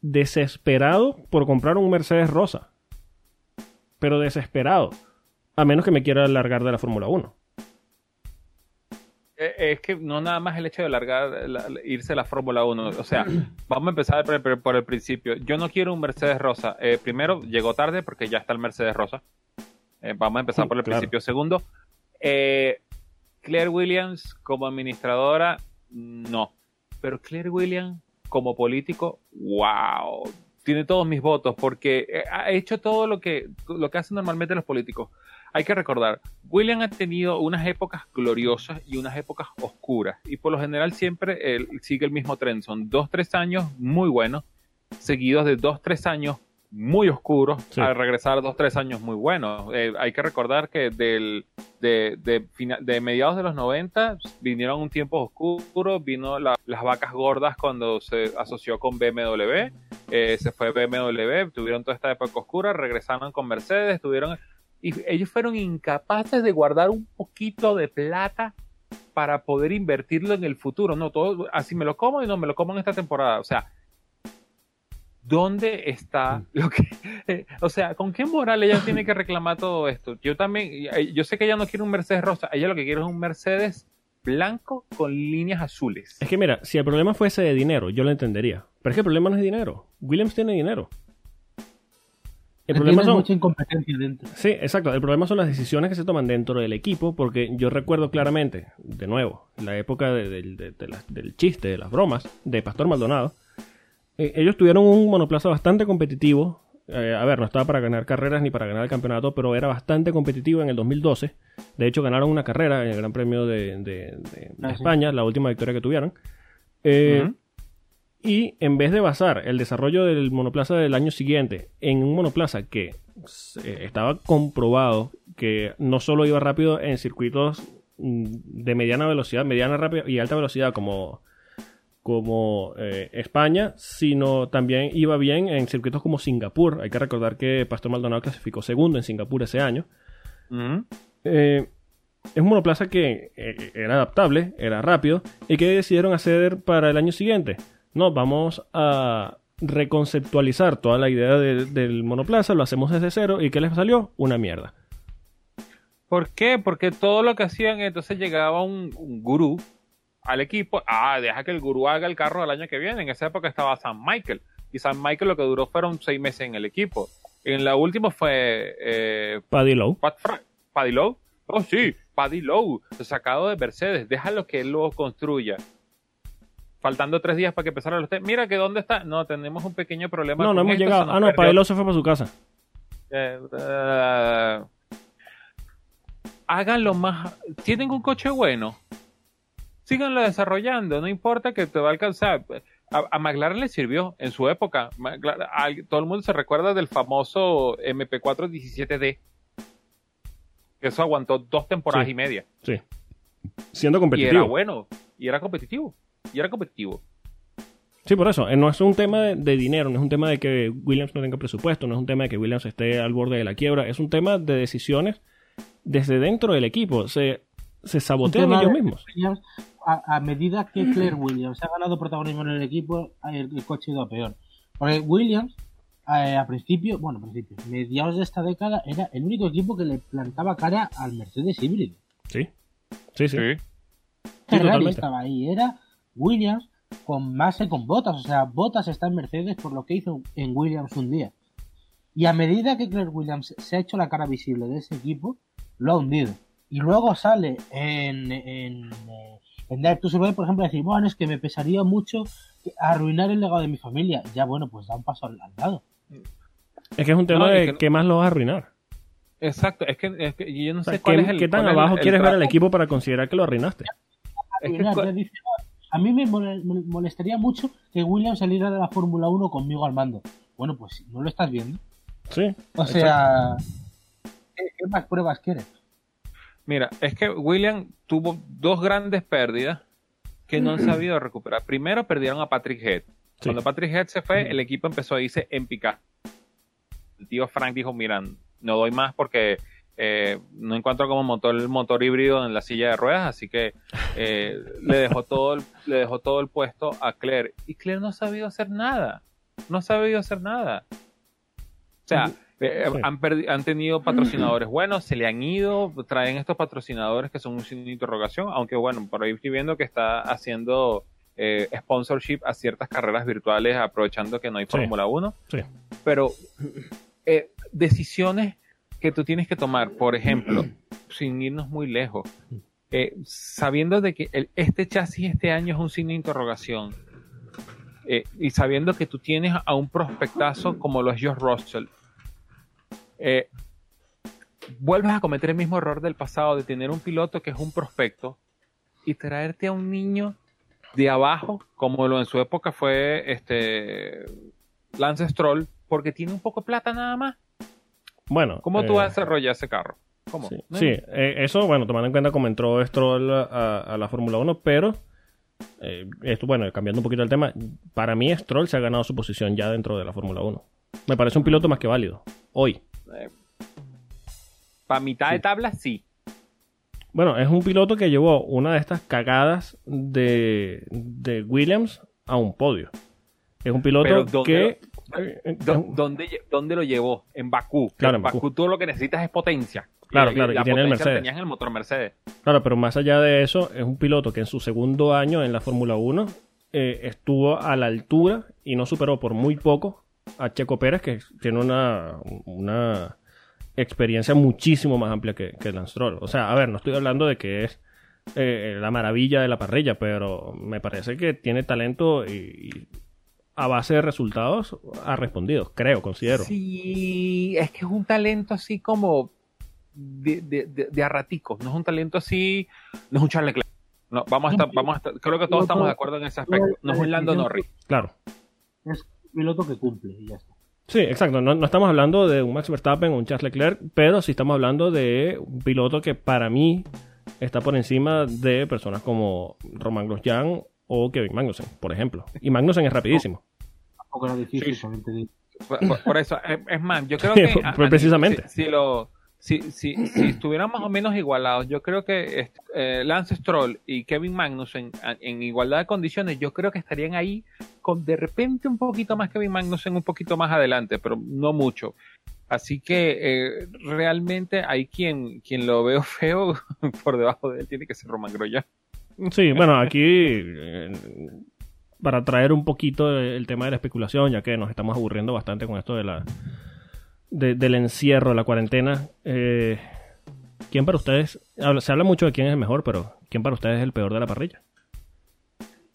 desesperado por comprar un Mercedes rosa. Pero desesperado. A menos que me quiera largar de la Fórmula 1. Eh, Es que no nada más el hecho de largar, la- la- irse a la Fórmula 1. O sea, vamos a empezar por el, por el principio. Yo no quiero un Mercedes Rosa. Eh, primero, llegó tarde porque ya está el Mercedes Rosa. Eh, vamos a empezar por el Claro. principio. Segundo, eh, Claire Williams como administradora, no. Pero Claire Williams como político, wow. Tiene todos mis votos porque eh, ha hecho todo lo que, lo que hacen normalmente los políticos. Hay que recordar, William ha tenido unas épocas gloriosas y unas épocas oscuras. Y por lo general siempre él sigue el mismo tren. Son dos, tres años muy buenos, seguidos de dos, tres años muy oscuros Sí. al regresar dos, tres años muy buenos. Eh, hay que recordar que del, de, de, de mediados de los 90 vinieron un tiempo oscuro, vino la- las vacas gordas cuando se asoció con BMW, eh, se fue BMW, tuvieron toda esta época oscura, regresaron con Mercedes, tuvieron... Y ellos fueron incapaces de guardar un poquito de plata para poder invertirlo en el futuro. No, todo así me lo como y no me lo como en esta temporada. O sea, ¿dónde está lo que... eh, o sea, ¿con qué moral ella tiene que reclamar todo esto? Yo también, yo sé que ella no quiere un Mercedes rosa, ella lo que quiere es un Mercedes blanco con líneas azules. Es que mira, si el problema fuese de dinero, yo lo entendería. Pero es que el problema no es dinero. Williams tiene dinero. El problema son... mucha incompetencia dentro. Sí, exacto. El problema son las decisiones que se toman dentro del equipo, porque yo recuerdo claramente, de nuevo, la época de- del- de- de la- del chiste, de las bromas, de Pastor Maldonado. Eh, ellos tuvieron un monoplaza bastante competitivo. Eh, a ver, no estaba para ganar carreras ni para ganar el campeonato, pero era bastante competitivo en el 2012. De hecho, ganaron una carrera en el Gran Premio de, de- de- de Ah. España, la última victoria que tuvieron. Eh, y en vez de basar el desarrollo del monoplaza del año siguiente en un monoplaza que estaba comprobado que no solo iba rápido en circuitos mm, de mediana velocidad, mediana rápida y alta velocidad como, como eh, España, sino también iba bien en circuitos como Singapur. Hay que recordar que Pastor Maldonado clasificó segundo en Singapur ese año. Ujú. Eh, es un monoplaza que eh, era adaptable, era rápido. ¿Y qué decidieron hacer para el año siguiente? No, vamos a reconceptualizar toda la idea de- del monoplaza, lo hacemos desde cero. ¿Y qué les salió? Una mierda. ¿Por qué? Porque todo lo que hacían, entonces llegaba un, un gurú al equipo. Ah, deja que el gurú haga el carro el año que viene. En esa época estaba San Michael. Y San Michael lo que duró fueron seis meses en el equipo. En la última fue eh, Paddy Lowe. Pat Paddy Lowe. Oh, sí, Paddy Lowe, sacado de Mercedes. Déjalo que él lo construya. Faltando tres días para que empezara los test. Mira que dónde está. No, tenemos un pequeño problema. No, no hemos esto, llegado. Ah, no. Paddy Lowe se fue para su casa. Eh, eh, háganlo más. Tienen un coche bueno. Síganlo desarrollando. No importa que te va a alcanzar. A, a McLaren le sirvió en su época. McLaren- al- todo el mundo se recuerda del famoso MP4 17D. Que eso aguantó dos temporadas Sí. y media. Sí. Siendo Y competitivo. era bueno. Y era competitivo. Y era competitivo. Sí, por eso. Eh, No es un tema de, de dinero, no es un tema de que Williams no tenga presupuesto, no es un tema de que Williams esté al borde de la quiebra, es un tema de decisiones desde dentro del equipo. Se, se sabotean ellos mismos. Williams, a, a medida que Claire Williams ha ganado protagonismo en el equipo, el, el coche ha ido a peor. Porque Williams, eh, a principio, bueno, a principio, mediados de esta década, era el único equipo que le plantaba cara al Mercedes híbrido. Sí. Sí, sí. Ferrari totalmente. estaba ahí, era Williams con más con Botas, o sea, Botas está en Mercedes por lo que hizo en Williams un día. Y a medida que Claire Williams se ha hecho la cara visible de ese equipo, lo ha hundido. Y luego sale en, en, en Drive to Survive, por ejemplo, a decir, bueno, es que me pesaría mucho arruinar el legado de mi familia. Ya, bueno, pues da un paso al, al lado. Es que es un tema No, de que no- qué más lo vas a arruinar. Exacto. Es que, es que yo no O sea, sé cuál ¿qué, es el. qué tan es el- abajo el quieres ver al equipo para considerar que lo arruinaste? Es que a mí me mole- me molestaría mucho que Williams saliera de la Fórmula 1 conmigo al mando. Bueno, pues no lo estás viendo. Sí. O sea, ¿qué, qué más pruebas quieres? Mira, es que William tuvo dos grandes pérdidas que no han sabido recuperar. Primero perdieron a Patrick Head. Sí. Cuando Patrick Head se fue, el equipo empezó a irse en picar. El tío Frank dijo, mira, no doy más porque eh, no encuentro cómo montó el motor híbrido en la silla de ruedas, así que eh, le dejó todo el, le dejó todo el puesto a Claire. Y Claire no ha sabido hacer nada. No ha sabido hacer nada. O sea, eh, Sí. han, tenido patrocinadores buenos, se le han ido, traen estos patrocinadores que son un signo de interrogación, aunque bueno, por ahí estoy viendo que está haciendo eh, sponsorship a ciertas carreras virtuales aprovechando que no hay Sí. Fórmula 1, Sí. pero eh, decisiones que tú tienes que tomar, por ejemplo, sin irnos muy lejos, eh, sabiendo de que el- este chasis este año es un signo de interrogación, eh, y sabiendo que tú tienes a un prospectazo como lo es George Russell, eh, vuelves a cometer el mismo error del pasado de tener un piloto que es un prospecto y traerte a un niño de abajo, como lo en su época fue este Lance Stroll, porque tiene un poco de plata nada más. Bueno. ¿Cómo tú eh, desarrollas ese carro? ¿Cómo? Sí, ¿No? sí, eh, eso, bueno, tomando en cuenta como entró Stroll a, a la Fórmula 1, pero eh, esto, bueno, cambiando un poquito el tema, para mí Stroll se ha ganado su posición ya dentro de la Fórmula 1. Me parece un piloto más que válido. Hoy. Para mitad de tabla, sí. Bueno, es un piloto que llevó una de estas cagadas de, de Williams a un podio. Es un piloto Pero ¿dónde que... lo- eh, eh, ¿Dó- ¿Dónde, lle- ¿Dónde lo llevó? En Bakú. Claro, en Bakú. Bakú tú lo que necesitas es potencia. Claro, claro, y la tiene el Mercedes. tenías en el motor Mercedes. Claro, pero más allá de eso, es un piloto que en su segundo año en la Fórmula 1 eh, estuvo a la altura y no superó por muy poco a Checo Pérez, que tiene una, una experiencia muchísimo más amplia que, que Lance Stroll. O sea, a ver, no estoy hablando de que es eh, la maravilla de la parrilla, pero me parece que tiene talento y, y a base de resultados ha respondido, creo, considero. Sí, es que es un talento así como de, de, de, de a raticos, no es un talento así, no es un Charles Leclerc. No, vamos a estar, vamos a estar, creo que todos estamos de acuerdo en ese aspecto. No es un Lando Norris. Claro. Es piloto que cumple y ya está. Sí, exacto. No, no estamos hablando de un Max Verstappen o un Charles Leclerc, pero sí estamos hablando de un piloto que para mí está por encima de personas como Roman Grosjean o Kevin Magnussen, por ejemplo. Y Magnussen es rapidísimo. Tampoco era difícil, Sí. también te digo. Por, por- por eso, es, es más, yo creo que. a- a- precisamente. Si, si lo, si, si, si estuvieran más o menos igualados, yo creo que eh, Lance Stroll y Kevin Magnussen en igualdad de condiciones, yo creo que estarían ahí con de repente un poquito más Kevin Magnussen, un poquito más adelante, pero no mucho. Así que eh, realmente hay quien, quien lo veo feo por debajo de él, tiene que ser Roman Grosjean. Sí, bueno, aquí eh, para traer un poquito el tema de la especulación, ya que nos estamos aburriendo bastante con esto de la de- del encierro, la cuarentena. eh, ¿Quién para ustedes? habla- se habla mucho de quién es el mejor, pero ¿quién para ustedes es el peor de la parrilla?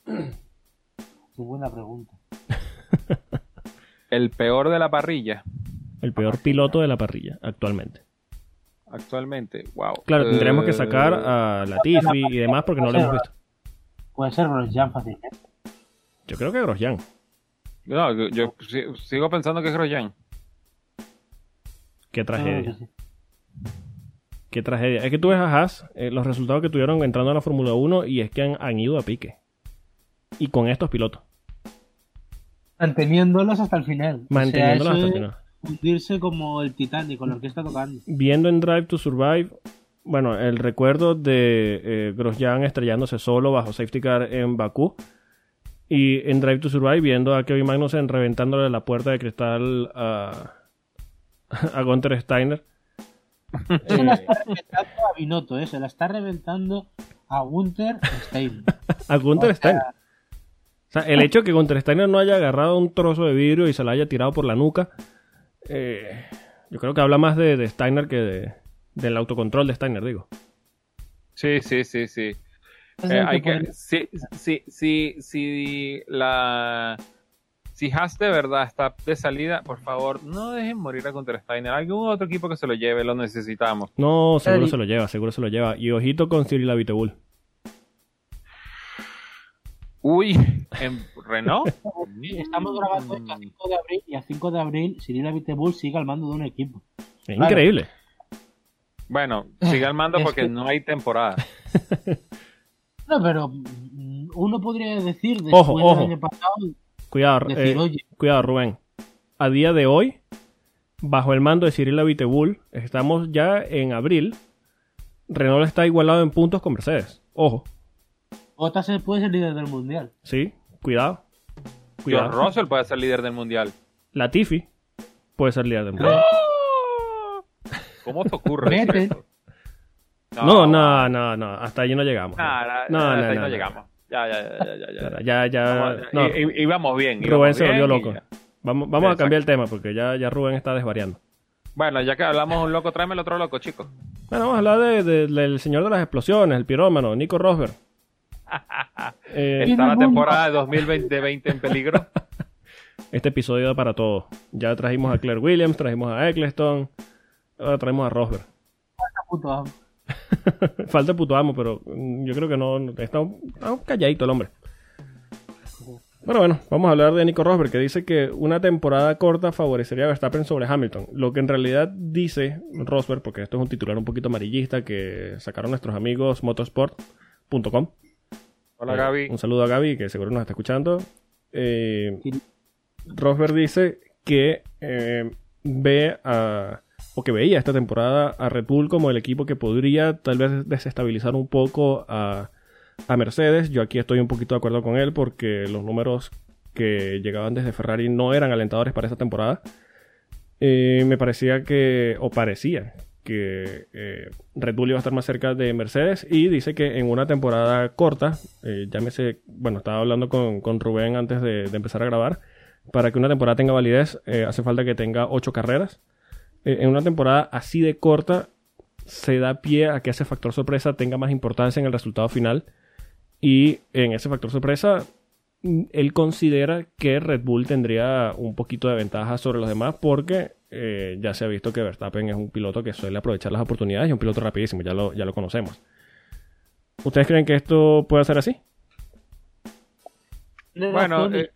Qué buena pregunta. El peor de la parrilla El peor piloto de la parrilla actualmente. actualmente, wow. Claro, tendríamos que Eh, sacar a Latifi y demás porque no lo hemos visto. Puede ser Grosjean fácilmente. Yo creo que Grosjean. No, yo, yo si- sigo pensando que es Grosjean. Qué tragedia. Qué tragedia. Es que tú ves a Haas, eh, los resultados que tuvieron entrando a la Fórmula 1 y es que han, han ido a pique. Y con estos pilotos. Manteniéndolos hasta el final. Manteniéndolos o sea, hasta el final. hundirse como el Titanic con lo que está tocando. Viendo en Drive to Survive, bueno, el recuerdo de eh, Grosjean estrellándose solo bajo safety car en Bakú. Y en Drive to Survive viendo a Kevin Magnussen reventándole la puerta de cristal a, a Gunther Steiner. Se la Eh, está reventando a Binotto, ¿eh? Se la está reventando a Gunther Stein. a O sea, Steiner. O sea, el hecho de que Gunther Steiner no haya agarrado un trozo de vidrio y se lo haya tirado por la nuca, eh, yo creo que habla más de, de Steiner que de, del autocontrol de Steiner, digo. Sí, sí, sí, sí. Eh, hay que que, si, si, si, si la si Haas de verdad está de salida, por favor, no dejen morir a Counter Steiner. Algún otro equipo que se lo lleve, lo necesitamos. No, seguro se lo lleva, seguro se lo lleva. Y ojito con Cyril Abiteboul. Uy, en Renault. Estamos grabando esto a 5 de abril y a 5 de abril Cyril Abiteboul sigue al mando de un equipo. Es Claro. increíble. Bueno, sigue al mando porque que- no hay temporada. No, pero mm, uno podría decir después Ojo, del ojo. año pasado, Cuidado, decir, eh, cuidado, Rubén. A día de hoy, bajo el mando de Cyril Abiteboul, estamos ya en abril. Renault está igualado en puntos con Mercedes. Ojo, Bottas puede ser líder del mundial. sí, cuidado. George Cuidado. Russell puede ser líder del mundial. Latifi puede ser líder del mundial. ¿Cómo te ocurre? No, no, no, no, hasta allí no llegamos. No, no, No, hasta no, ahí no, no no. llegamos. Ya, ya, ya, ya, ya, ya. Ya, ya, Vamos, no, y- y- íbamos bien. Rubén íbamos se volvió y loco. Vamos, vamos a cambiar el tema porque ya, ya Rubén está desvariando. Bueno, ya que hablamos de un loco, tráeme el otro loco, chicos. Bueno, vamos a hablar de- de- del señor de las explosiones, el pirómano, Nico Rosberg. Eh, Está la temporada de 2020 en peligro. este episodio da para todos. Ya trajimos a Claire Williams, trajimos a Eccleston, ahora traemos a Rosberg. Falta el puto amo, pero mm, yo creo que no. no- Está, un- está calladito el hombre. Pero bueno, vamos a hablar de Nico Rosberg, que dice que una temporada corta favorecería a Verstappen sobre Hamilton. Lo que en realidad dice Rosberg, porque esto es un titular un poquito amarillista que sacaron nuestros amigos motorsport.com. Hola Eh, Gaby. Un saludo a Gaby, que seguro nos está escuchando. Eh, Rosberg dice que eh, ve a, o que veía esta temporada a Red Bull como el equipo que podría tal vez desestabilizar un poco a, a Mercedes. Yo aquí estoy un poquito de acuerdo con él porque los números que llegaban desde Ferrari no eran alentadores para esta temporada. Eh, me parecía que, o parecía que eh, Red Bull iba a estar más cerca de Mercedes y dice que en una temporada corta, eh, llámese, bueno, estaba hablando con, con Rubén antes de, empezar a grabar, para que una temporada tenga validez eh, hace falta que tenga ocho carreras. Eh, en una temporada así de corta se da pie a que ese factor sorpresa tenga más importancia en el resultado final y en ese factor sorpresa mm, él considera que Red Bull tendría un poquito de ventaja sobre los demás porque eh, ya se ha visto que Verstappen es un piloto que suele aprovechar las oportunidades y un piloto rapidísimo, ya lo, ya lo conocemos. ¿Ustedes creen que esto puede ser así? Bueno, eh,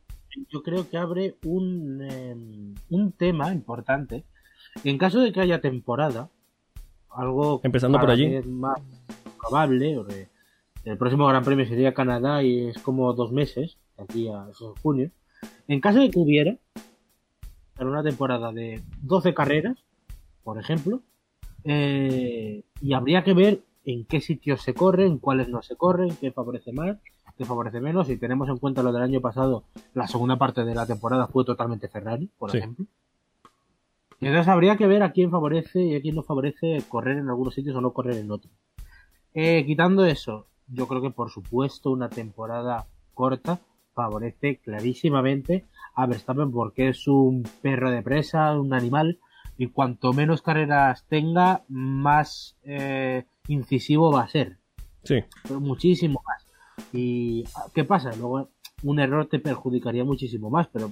yo creo que abre un, eh, un tema importante. En caso de que haya temporada, algo Empezando por allí. más probable, el próximo Gran Premio sería Canadá y es como dos meses, aquí a junio. En caso de que hubiera en una temporada de 12 carreras, por ejemplo, eh, y habría que ver en qué sitios se corren, cuáles no se corren, qué favorece más, qué favorece menos. Si tenemos en cuenta lo del año pasado, la segunda parte de la temporada fue totalmente Ferrari, por Sí. ejemplo. Entonces habría que ver a quién favorece y a quién no favorece correr en algunos sitios o no correr en otros. Eh, quitando eso, yo creo que por supuesto una temporada corta favorece clarísimamente a Verstappen porque es un perro de presa, un animal, y cuanto menos carreras tenga, más eh, incisivo va a ser. Sí. Pero muchísimo más. ¿Y qué pasa? Luego un error te perjudicaría muchísimo más, pero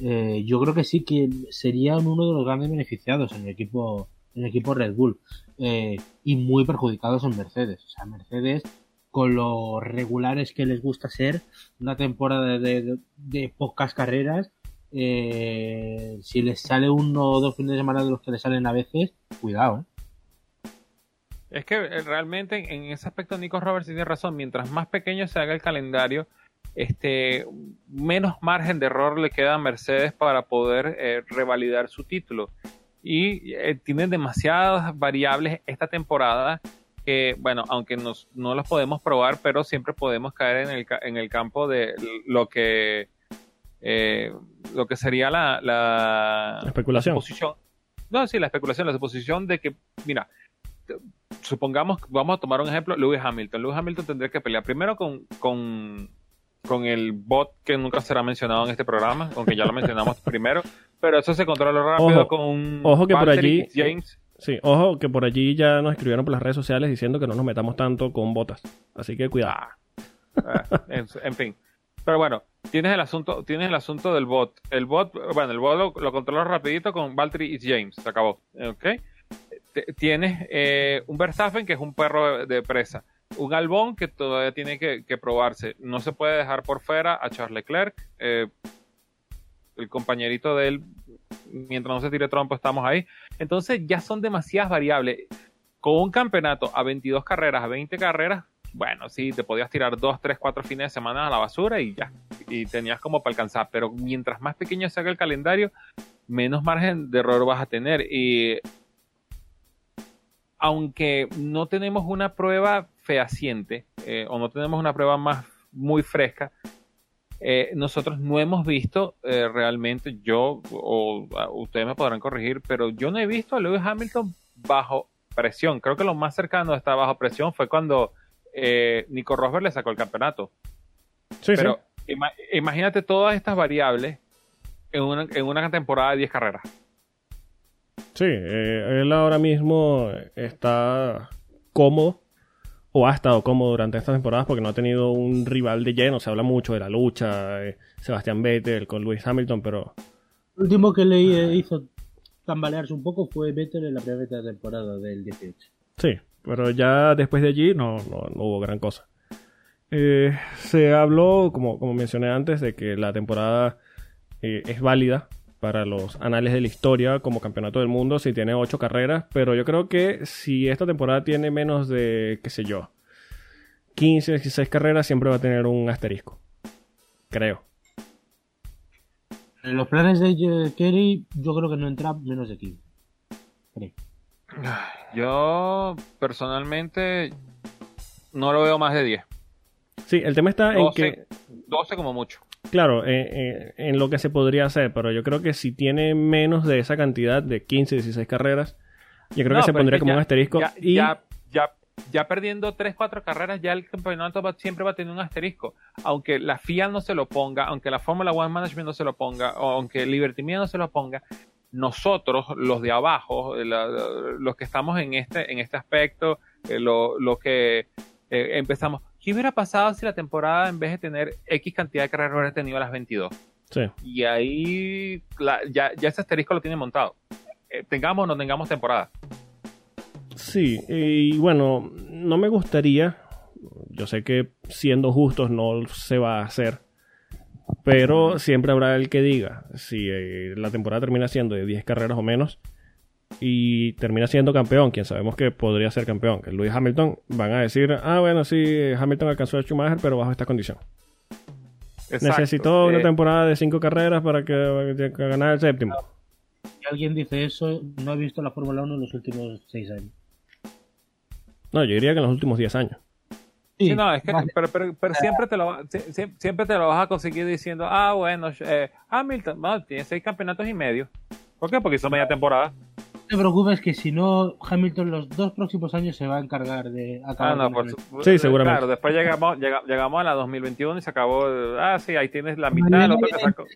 eh, yo creo que sí que sería uno de los grandes beneficiados en el equipo en el equipo Red Bull eh, y muy perjudicados en Mercedes. O sea, Mercedes con lo regulares que les gusta ser, una temporada de, de- pocas carreras, eh, si les sale uno o dos fines de semana de los que les salen a veces, cuidado. Es que realmente en ese aspecto Nico Roberts tiene razón. Mientras más pequeño se haga el calendario, este, menos margen de error le queda a Mercedes para poder eh, revalidar su título. Y eh, tienen demasiadas variables esta temporada que, bueno, aunque nos, no los podemos probar, pero siempre podemos caer en el, en el campo de lo que, eh, lo que sería la, la, Especulación. suposición. No, sí, la especulación, la suposición de que, mira, supongamos, vamos a tomar un ejemplo, Lewis Hamilton. Lewis Hamilton tendría que pelear primero con, con, con el bot que nunca será mencionado en este programa, aunque ya lo mencionamos primero, pero eso se controla rápido Ojo, con ojo que por allí- James. Sí, ojo que por allí ya nos escribieron por las redes sociales diciendo que no nos metamos tanto con botas. Así que cuidado. Ah, ah, en, en fin. Pero bueno, tienes el asunto, tienes el asunto del bot. El bot, bueno, el bot lo, lo controlas rapidito con Valtteri y James, se acabó. ¿Ok? T- Tienes eh, un Verstappen que es un perro de, de presa. Un Albón que todavía tiene que, probarse. No se puede dejar por fuera a Charles Leclerc. eh, el compañerito de él, mientras no se tire trompo, estamos ahí. Entonces ya son demasiadas variables. Con un campeonato a 22 carreras, a 20 carreras, bueno, sí, te podías tirar 2, 3, 4 fines de semana a la basura y ya. Y tenías como para alcanzar. Pero mientras más pequeño se haga el calendario, menos margen de error vas a tener. Y aunque no tenemos una prueba fehaciente eh, o no tenemos una prueba más muy fresca, eh, nosotros no hemos visto eh, realmente, yo o uh, ustedes me podrán corregir, pero yo no he visto a Lewis Hamilton bajo presión. Creo que lo más cercano a estar bajo presión fue cuando Nico Rosberg le sacó el campeonato. Sí, pero ima- imagínate todas estas variables en una, en una temporada de 10 carreras. Sí. Eh, él ahora mismo está cómodo o ha estado cómodo durante estas temporadas porque no ha tenido un rival de lleno. Se habla mucho de la lucha, eh, Sebastián Vettel con Lewis Hamilton, pero El último que le hizo tambalearse un poco fue Vettel en la primera temporada del 18. sí, pero ya después de allí no, no, no hubo gran cosa. Eh, se habló, como, como mencioné antes, de que la temporada eh, es válida para los anales de la historia como campeonato del mundo si tiene ocho carreras, pero yo creo que si esta temporada tiene menos de, qué sé yo, 15, 16 carreras, siempre va a tener un asterisco. Creo. En los planes de Kerry, yo creo que no entra menos de 15. Creo. Yo, personalmente, no lo veo más de 10. Sí, el tema está 12, en que, 12 como mucho. Claro, eh, eh, en lo que se podría hacer, pero yo creo que si tiene menos de esa cantidad de 15, 16 carreras, yo creo No, que se pero pondría es que como ya- un asterisco. Ya, y ya, ya, ya perdiendo 3, 4 carreras, ya el campeonato va- siempre va a tener un asterisco. Aunque la FIA no se lo ponga, aunque la Fórmula One Management no se lo ponga, o aunque Liberty Media no se lo ponga, nosotros, los de abajo, la- los que estamos en este, en este aspecto, eh, lo, lo que eh, empezamos. ¿Qué hubiera pasado si la temporada, en vez de tener X cantidad de carreras, hubiera tenido las 22? sí. Y ahí la- ya, ya ese asterisco lo tiene montado. Eh, tengamos o no tengamos temporada. Sí, y bueno, no me gustaría, yo sé que siendo justos no se va a hacer, pero siempre habrá el que diga, si eh, la temporada termina siendo de 10 carreras o menos y termina siendo campeón, quien sabemos que podría ser campeón, que Lewis Hamilton, van a decir, ah, bueno, sí, Hamilton alcanzó a Schumacher, pero bajo esta condición. Exacto. Necesitó una Eh, temporada de 5 carreras para que, que ganar el séptimo. Si alguien dice eso, no ha visto la Fórmula 1 en los últimos 6 años. No, yo diría que en los últimos 10 años. Sí, no, es que vale. pero, pero- pero siempre, te lo, siempre te lo vas a conseguir diciendo, ah, bueno, eh, Hamilton no, tiene seis campeonatos y medio. ¿Por qué? Porque hizo media temporada. No te preocupes que si no, Hamilton los dos próximos años se va a encargar de acabar Ah, no, por su- Sí, seguramente. Claro, después llegamos, llega- llegamos a la 2021 y se acabó. Ah, sí, ahí tienes la mitad, Mañana que sacó.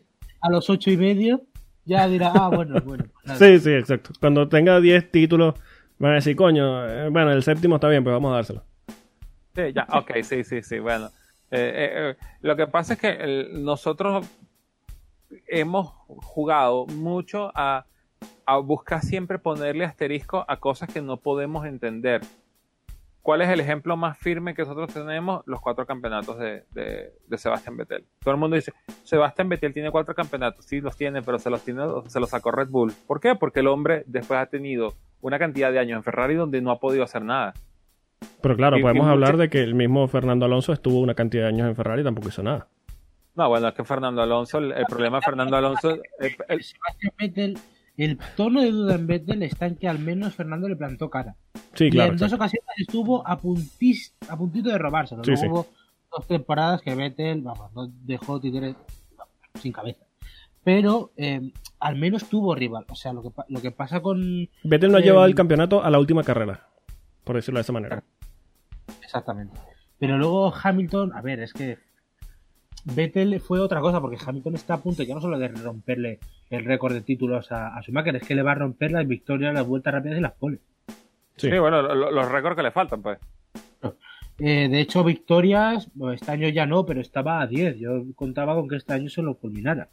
a los ocho y medio ya dirá, ah, bueno, bueno. nada. Sí, sí, exacto. Cuando tenga 10 títulos, van a decir, coño, eh, bueno, el séptimo está bien, pues vamos a dárselo. Sí, ya, ok, sí, sí, sí, bueno. Eh, eh, eh, lo que pasa es que el- nosotros hemos jugado mucho a, a buscar siempre ponerle asterisco a cosas que no podemos entender. ¿Cuál es el ejemplo más firme que nosotros tenemos? Los cuatro campeonatos de, de, de Sebastián Vettel. Todo el mundo dice, Sebastián Vettel tiene cuatro campeonatos. Sí, los tiene, pero se los, tiene, se los sacó Red Bull. ¿Por qué? Porque el hombre después ha tenido una cantidad de años en Ferrari donde no ha podido hacer nada. Pero claro, Y- y podemos mucha- hablar de que el mismo Fernando Alonso estuvo una cantidad de años en Ferrari y tampoco hizo nada. No, bueno, es que Fernando Alonso, el, el problema de Fernando Alonso, el- el- Sebastián Vettel, el tono de duda en Vettel está en que al menos Fernando le plantó cara. Sí, y claro. en dos ocasiones estuvo a, puntis, a puntito de robárselo. Sí, Luego sí. hubo dos temporadas que Vettel, vamos, no dejó títeres sin cabeza. Pero eh, al menos tuvo rival. O sea, lo que, lo que pasa con. Vettel no ha llevado el campeonato a la última carrera, por decirlo de esa manera. Exactamente. Pero luego Hamilton, a ver, es que Vettel fue otra cosa, porque Hamilton está a punto ya no solo de romperle el récord de títulos a, a Schumacher, es que le va a romper las victorias, las vueltas rápidas y las poles. Sí. sí, bueno, lo- lo- los récords que le faltan, pues. Eh, de hecho, victorias, bueno, este año ya no, pero estaba a 10. Yo contaba con que este año se lo culminara.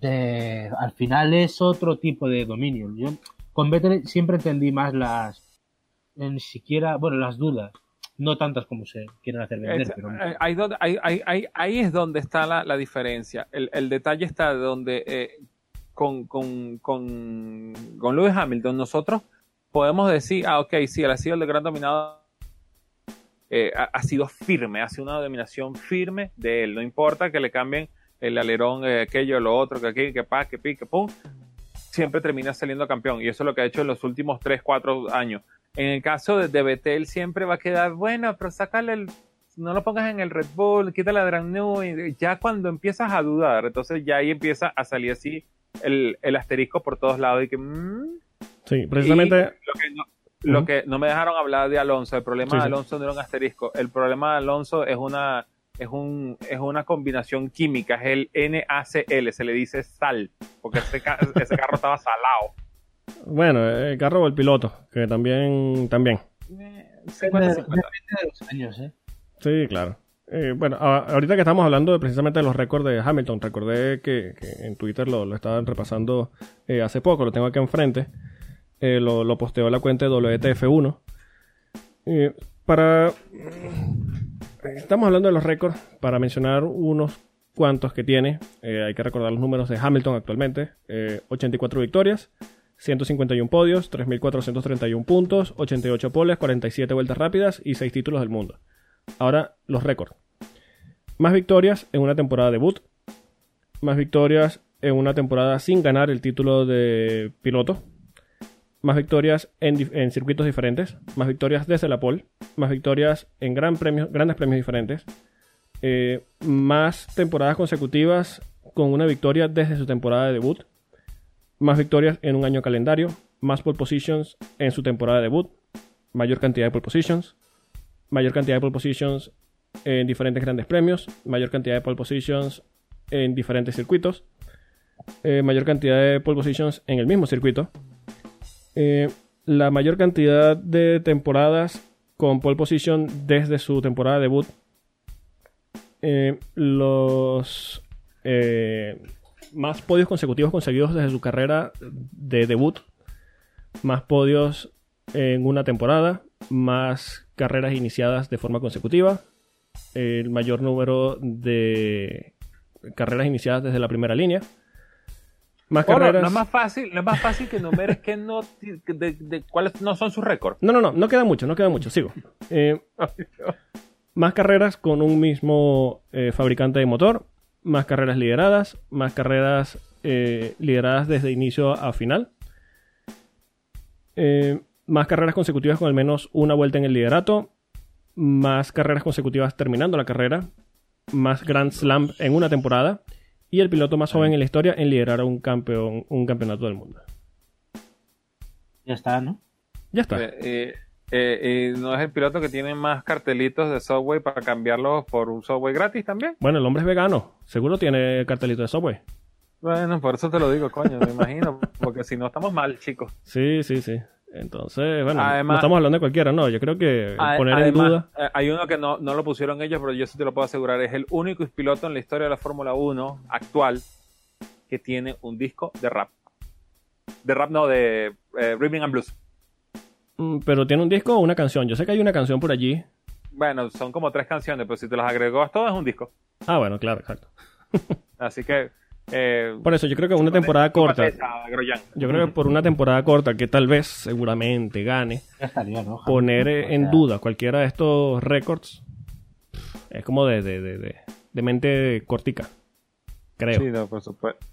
De- al final es otro tipo de dominio. Yo con Vettel siempre entendí más las. eh, Ni siquiera, bueno, las dudas. No tantas como se quieren hacer vender, Es- pero. eh, ahí, donde- ahí- ahí- ahí- es donde está la, la diferencia. El, el detalle está donde eh, con, con, con, con Lewis Hamilton nosotros podemos decir, ah, ok, sí, él ha sido el gran dominador. Eh, ha, ha sido firme, ha sido una dominación firme de él. No importa que le cambien el alerón, eh, aquello, lo otro, que aquí, que pa, que pi, que pum. Siempre termina saliendo campeón. Y eso es lo que ha hecho en los últimos 3, 4 años. En el caso de, de Vettel siempre va a quedar, bueno, pero sácale el, no lo pongas en el Red Bull, quítale la Drag New, y ya cuando empiezas a dudar, entonces ya ahí empieza a salir así el, el asterisco por todos lados y que, mm, Sí, precisamente. lo que, no, lo que no me dejaron hablar de Alonso, el problema Sí, de sí. Alonso no era un asterisco, el problema de Alonso es una es un es una combinación química, es el NaCl, se le dice sal, porque ese, ca- ese carro estaba salado. Bueno, el carro o el piloto, que también. también. Eh, Depende, 50-50. depende de los años, ¿eh? Sí, claro. Eh, bueno, a- ahorita que estamos hablando de, precisamente de los récords de Hamilton, recordé que, que en Twitter lo, lo estaban repasando eh, hace poco, lo tengo aquí enfrente. Eh, lo, lo posteó la cuenta de WTF1. Eh, para estamos hablando de los récords para mencionar unos cuantos que tiene. Eh, hay que recordar los números de Hamilton actualmente. Eh, 84 victorias, 151 podios, 3.431 puntos, 88 poles, 47 vueltas rápidas y 6 títulos del mundo. Ahora, los récords. Más victorias en una temporada debut. Más victorias en una temporada sin ganar el título de piloto. Más victorias en circuitos diferentes. Más victorias desde la pole. Más victorias en gran premios, grandes premios diferentes. Eh, más temporadas consecutivas con una victoria desde su temporada de debut. Más victorias en un año calendario. Más pole positions en su temporada de debut. Mayor cantidad de pole positions. Mayor cantidad de pole positions en diferentes grandes premios. Mayor cantidad de pole positions en diferentes circuitos. Eh, mayor cantidad de pole positions en el mismo circuito. Eh, la mayor cantidad de temporadas con pole position desde su temporada de debut. Eh, los eh, más podios consecutivos conseguidos desde su carrera de debut. Más podios en una temporada. Más carreras iniciadas de forma consecutiva. El mayor número de carreras iniciadas desde la primera línea. Más Bueno, carreras. no es más fácil, no es más fácil que enumeres que no, de, de cuáles no son sus récords. No, no, no, no queda mucho, no queda mucho, sigo. Eh, más carreras con un mismo eh, fabricante de motor, más carreras lideradas, más carreras eh, lideradas desde inicio a final, Eh, más carreras consecutivas con al menos una vuelta en el liderato, más carreras consecutivas terminando la carrera, más Grand Slam en una temporada y el piloto más joven en la historia en liderar un, campeón, un campeonato del mundo. Ya está, ¿no? Ya está. Eh, eh, ¿y ¿No es el piloto que tiene más cartelitos de Subway para cambiarlos por un Subway gratis también? Bueno, el hombre es vegano, seguro tiene cartelito de Subway. Bueno, por eso te lo digo, coño, me imagino. Porque si no, estamos mal, chicos. Sí, sí, sí. Entonces, bueno, no estamos hablando de cualquiera, no. Yo creo que poner en Además, duda. eh, hay uno que no, no lo pusieron ellos, pero yo sí te lo puedo asegurar. Es el único piloto en la historia de la Fórmula 1 actual que tiene un disco de rap. De rap, no, de eh, Rhythm and Blues. Mm, Pero tiene un disco o una canción. Yo sé que hay una canción por allí. Bueno, son como tres canciones, pero si te las agregó todas es un disco. Ah, bueno, claro, exacto. Así que. Eh, Por eso, yo creo que una temporada corta. Yo creo que por una temporada corta, que tal vez seguramente gane, Ya estaría, ¿no? poner eh, sea, en duda cualquiera de estos récords es como de, de, de, de- de mente cortica. Creo. Sí, no, por supuesto.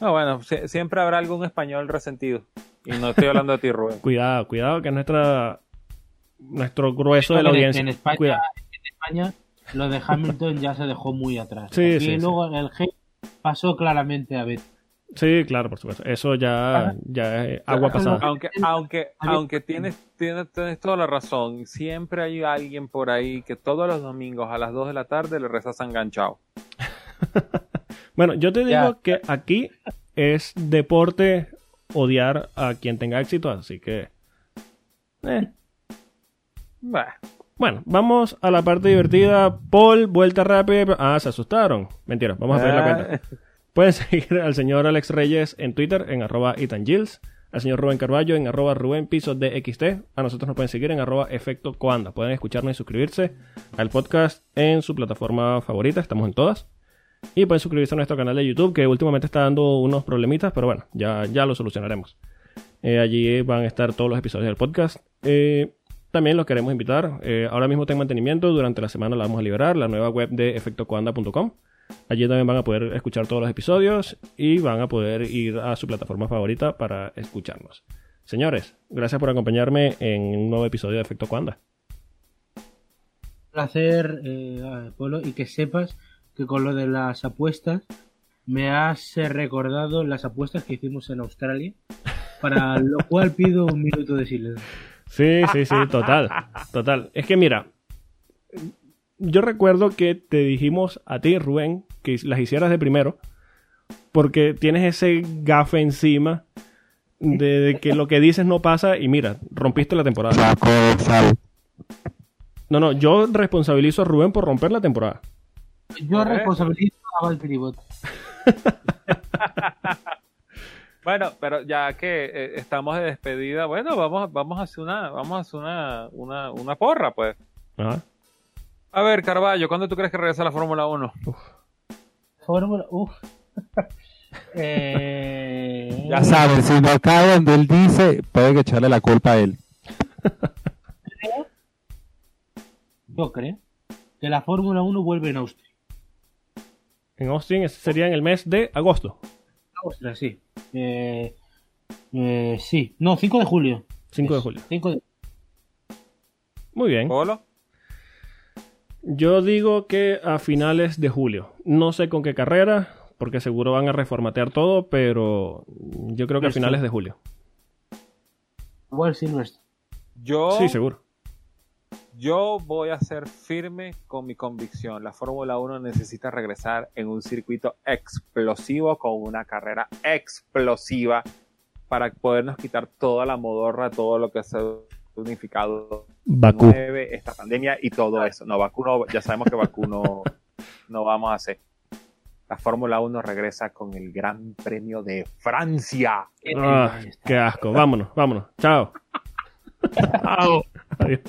No, bueno, sie- siempre habrá algún español resentido. Y no estoy hablando de ti, Rubén. Cuidado, cuidado, que es nuestra, nuestro grueso de la en- audiencia. En España, Cuidado. en España, lo de Hamilton ya se dejó muy atrás. Sí, Aquí sí, sí. luego el G pasó claramente a Vettel. Sí, claro, por supuesto. Eso ya, ya es agua pasada. Aunque, aunque, aunque tienes, tienes, tienes toda la razón, siempre hay alguien por ahí que todos los domingos a las 2 de la tarde le rezas enganchado. Bueno, yo te digo Ya. que aquí es deporte odiar a quien tenga éxito, así que... eh. Bah, Bueno, vamos a la parte divertida. Paul, vuelta rápida. Ah, se asustaron. Mentira, vamos a pedir la Ah. cuenta. Pueden seguir al señor Alex Reyes en Twitter, en arroba itangils, al señor Rubén Carballo en arroba Rubén Piso DXT. A nosotros nos pueden seguir en arroba Efecto Coanda. Pueden escucharnos y suscribirse al podcast en su plataforma favorita. Estamos en todas. Y pueden suscribirse a nuestro canal de YouTube, que últimamente está dando unos problemitas, pero bueno, ya, ya lo solucionaremos. Eh, allí van a estar todos los episodios del podcast. Eh, también los queremos invitar. eh, ahora mismo está en mantenimiento. Durante la semana la vamos a liberar. La nueva web de efectocoanda.com. Allí también van a poder escuchar todos los episodios y van a poder ir a su plataforma favorita para escucharnos. Señores, gracias por acompañarme en un nuevo episodio de Efecto Coanda. placer, eh, Polo, y que sepas que con lo de las apuestas me has recordado las apuestas que hicimos en Australia, para lo cual pido un minuto de silencio. Sí, sí, sí, total. Total. Es que mira, yo recuerdo que te dijimos a ti, Rubén, que las hicieras de primero, porque tienes ese gafe encima de, de que lo que dices no pasa y mira, rompiste la temporada. No, no, yo responsabilizo a Rubén por romper la temporada. Yo responsabilizo a Valtteri Bottas. Bueno, pero ya que eh, estamos de despedida, bueno, vamos, vamos a hacer una, vamos a hacer una, una, una porra, pues. Ajá. A ver, Carballo, ¿cuándo tú crees que regresa la Fórmula 1? Fórmula, uff. eh, Ya saben, si no cae donde él dice, pueden echarle la culpa a él. Yo creo que la Fórmula 1 vuelve en Austria. En Austin ese sería en el mes de agosto. Austria, sí. Eh, eh, sí, no, 5 de julio. 5 de julio. 5 de... Muy bien. ¿Polo? Yo digo que a finales de julio. No sé con qué carrera, porque seguro van a reformatear todo, pero yo creo que a finales de julio. Igual Silverstone. Yo, Sí, seguro. Yo voy a ser firme con mi convicción. La Fórmula 1 necesita regresar en un circuito explosivo con una carrera explosiva para podernos quitar toda la modorra, todo lo que se ha significado Bakú. 9, esta pandemia y todo eso. No, Bakú no, ya sabemos que Bakú no, no vamos a hacer. La Fórmula 1 regresa con el Gran Premio de Francia. Ah, qué asco. Vámonos, vámonos. Chao. Adiós.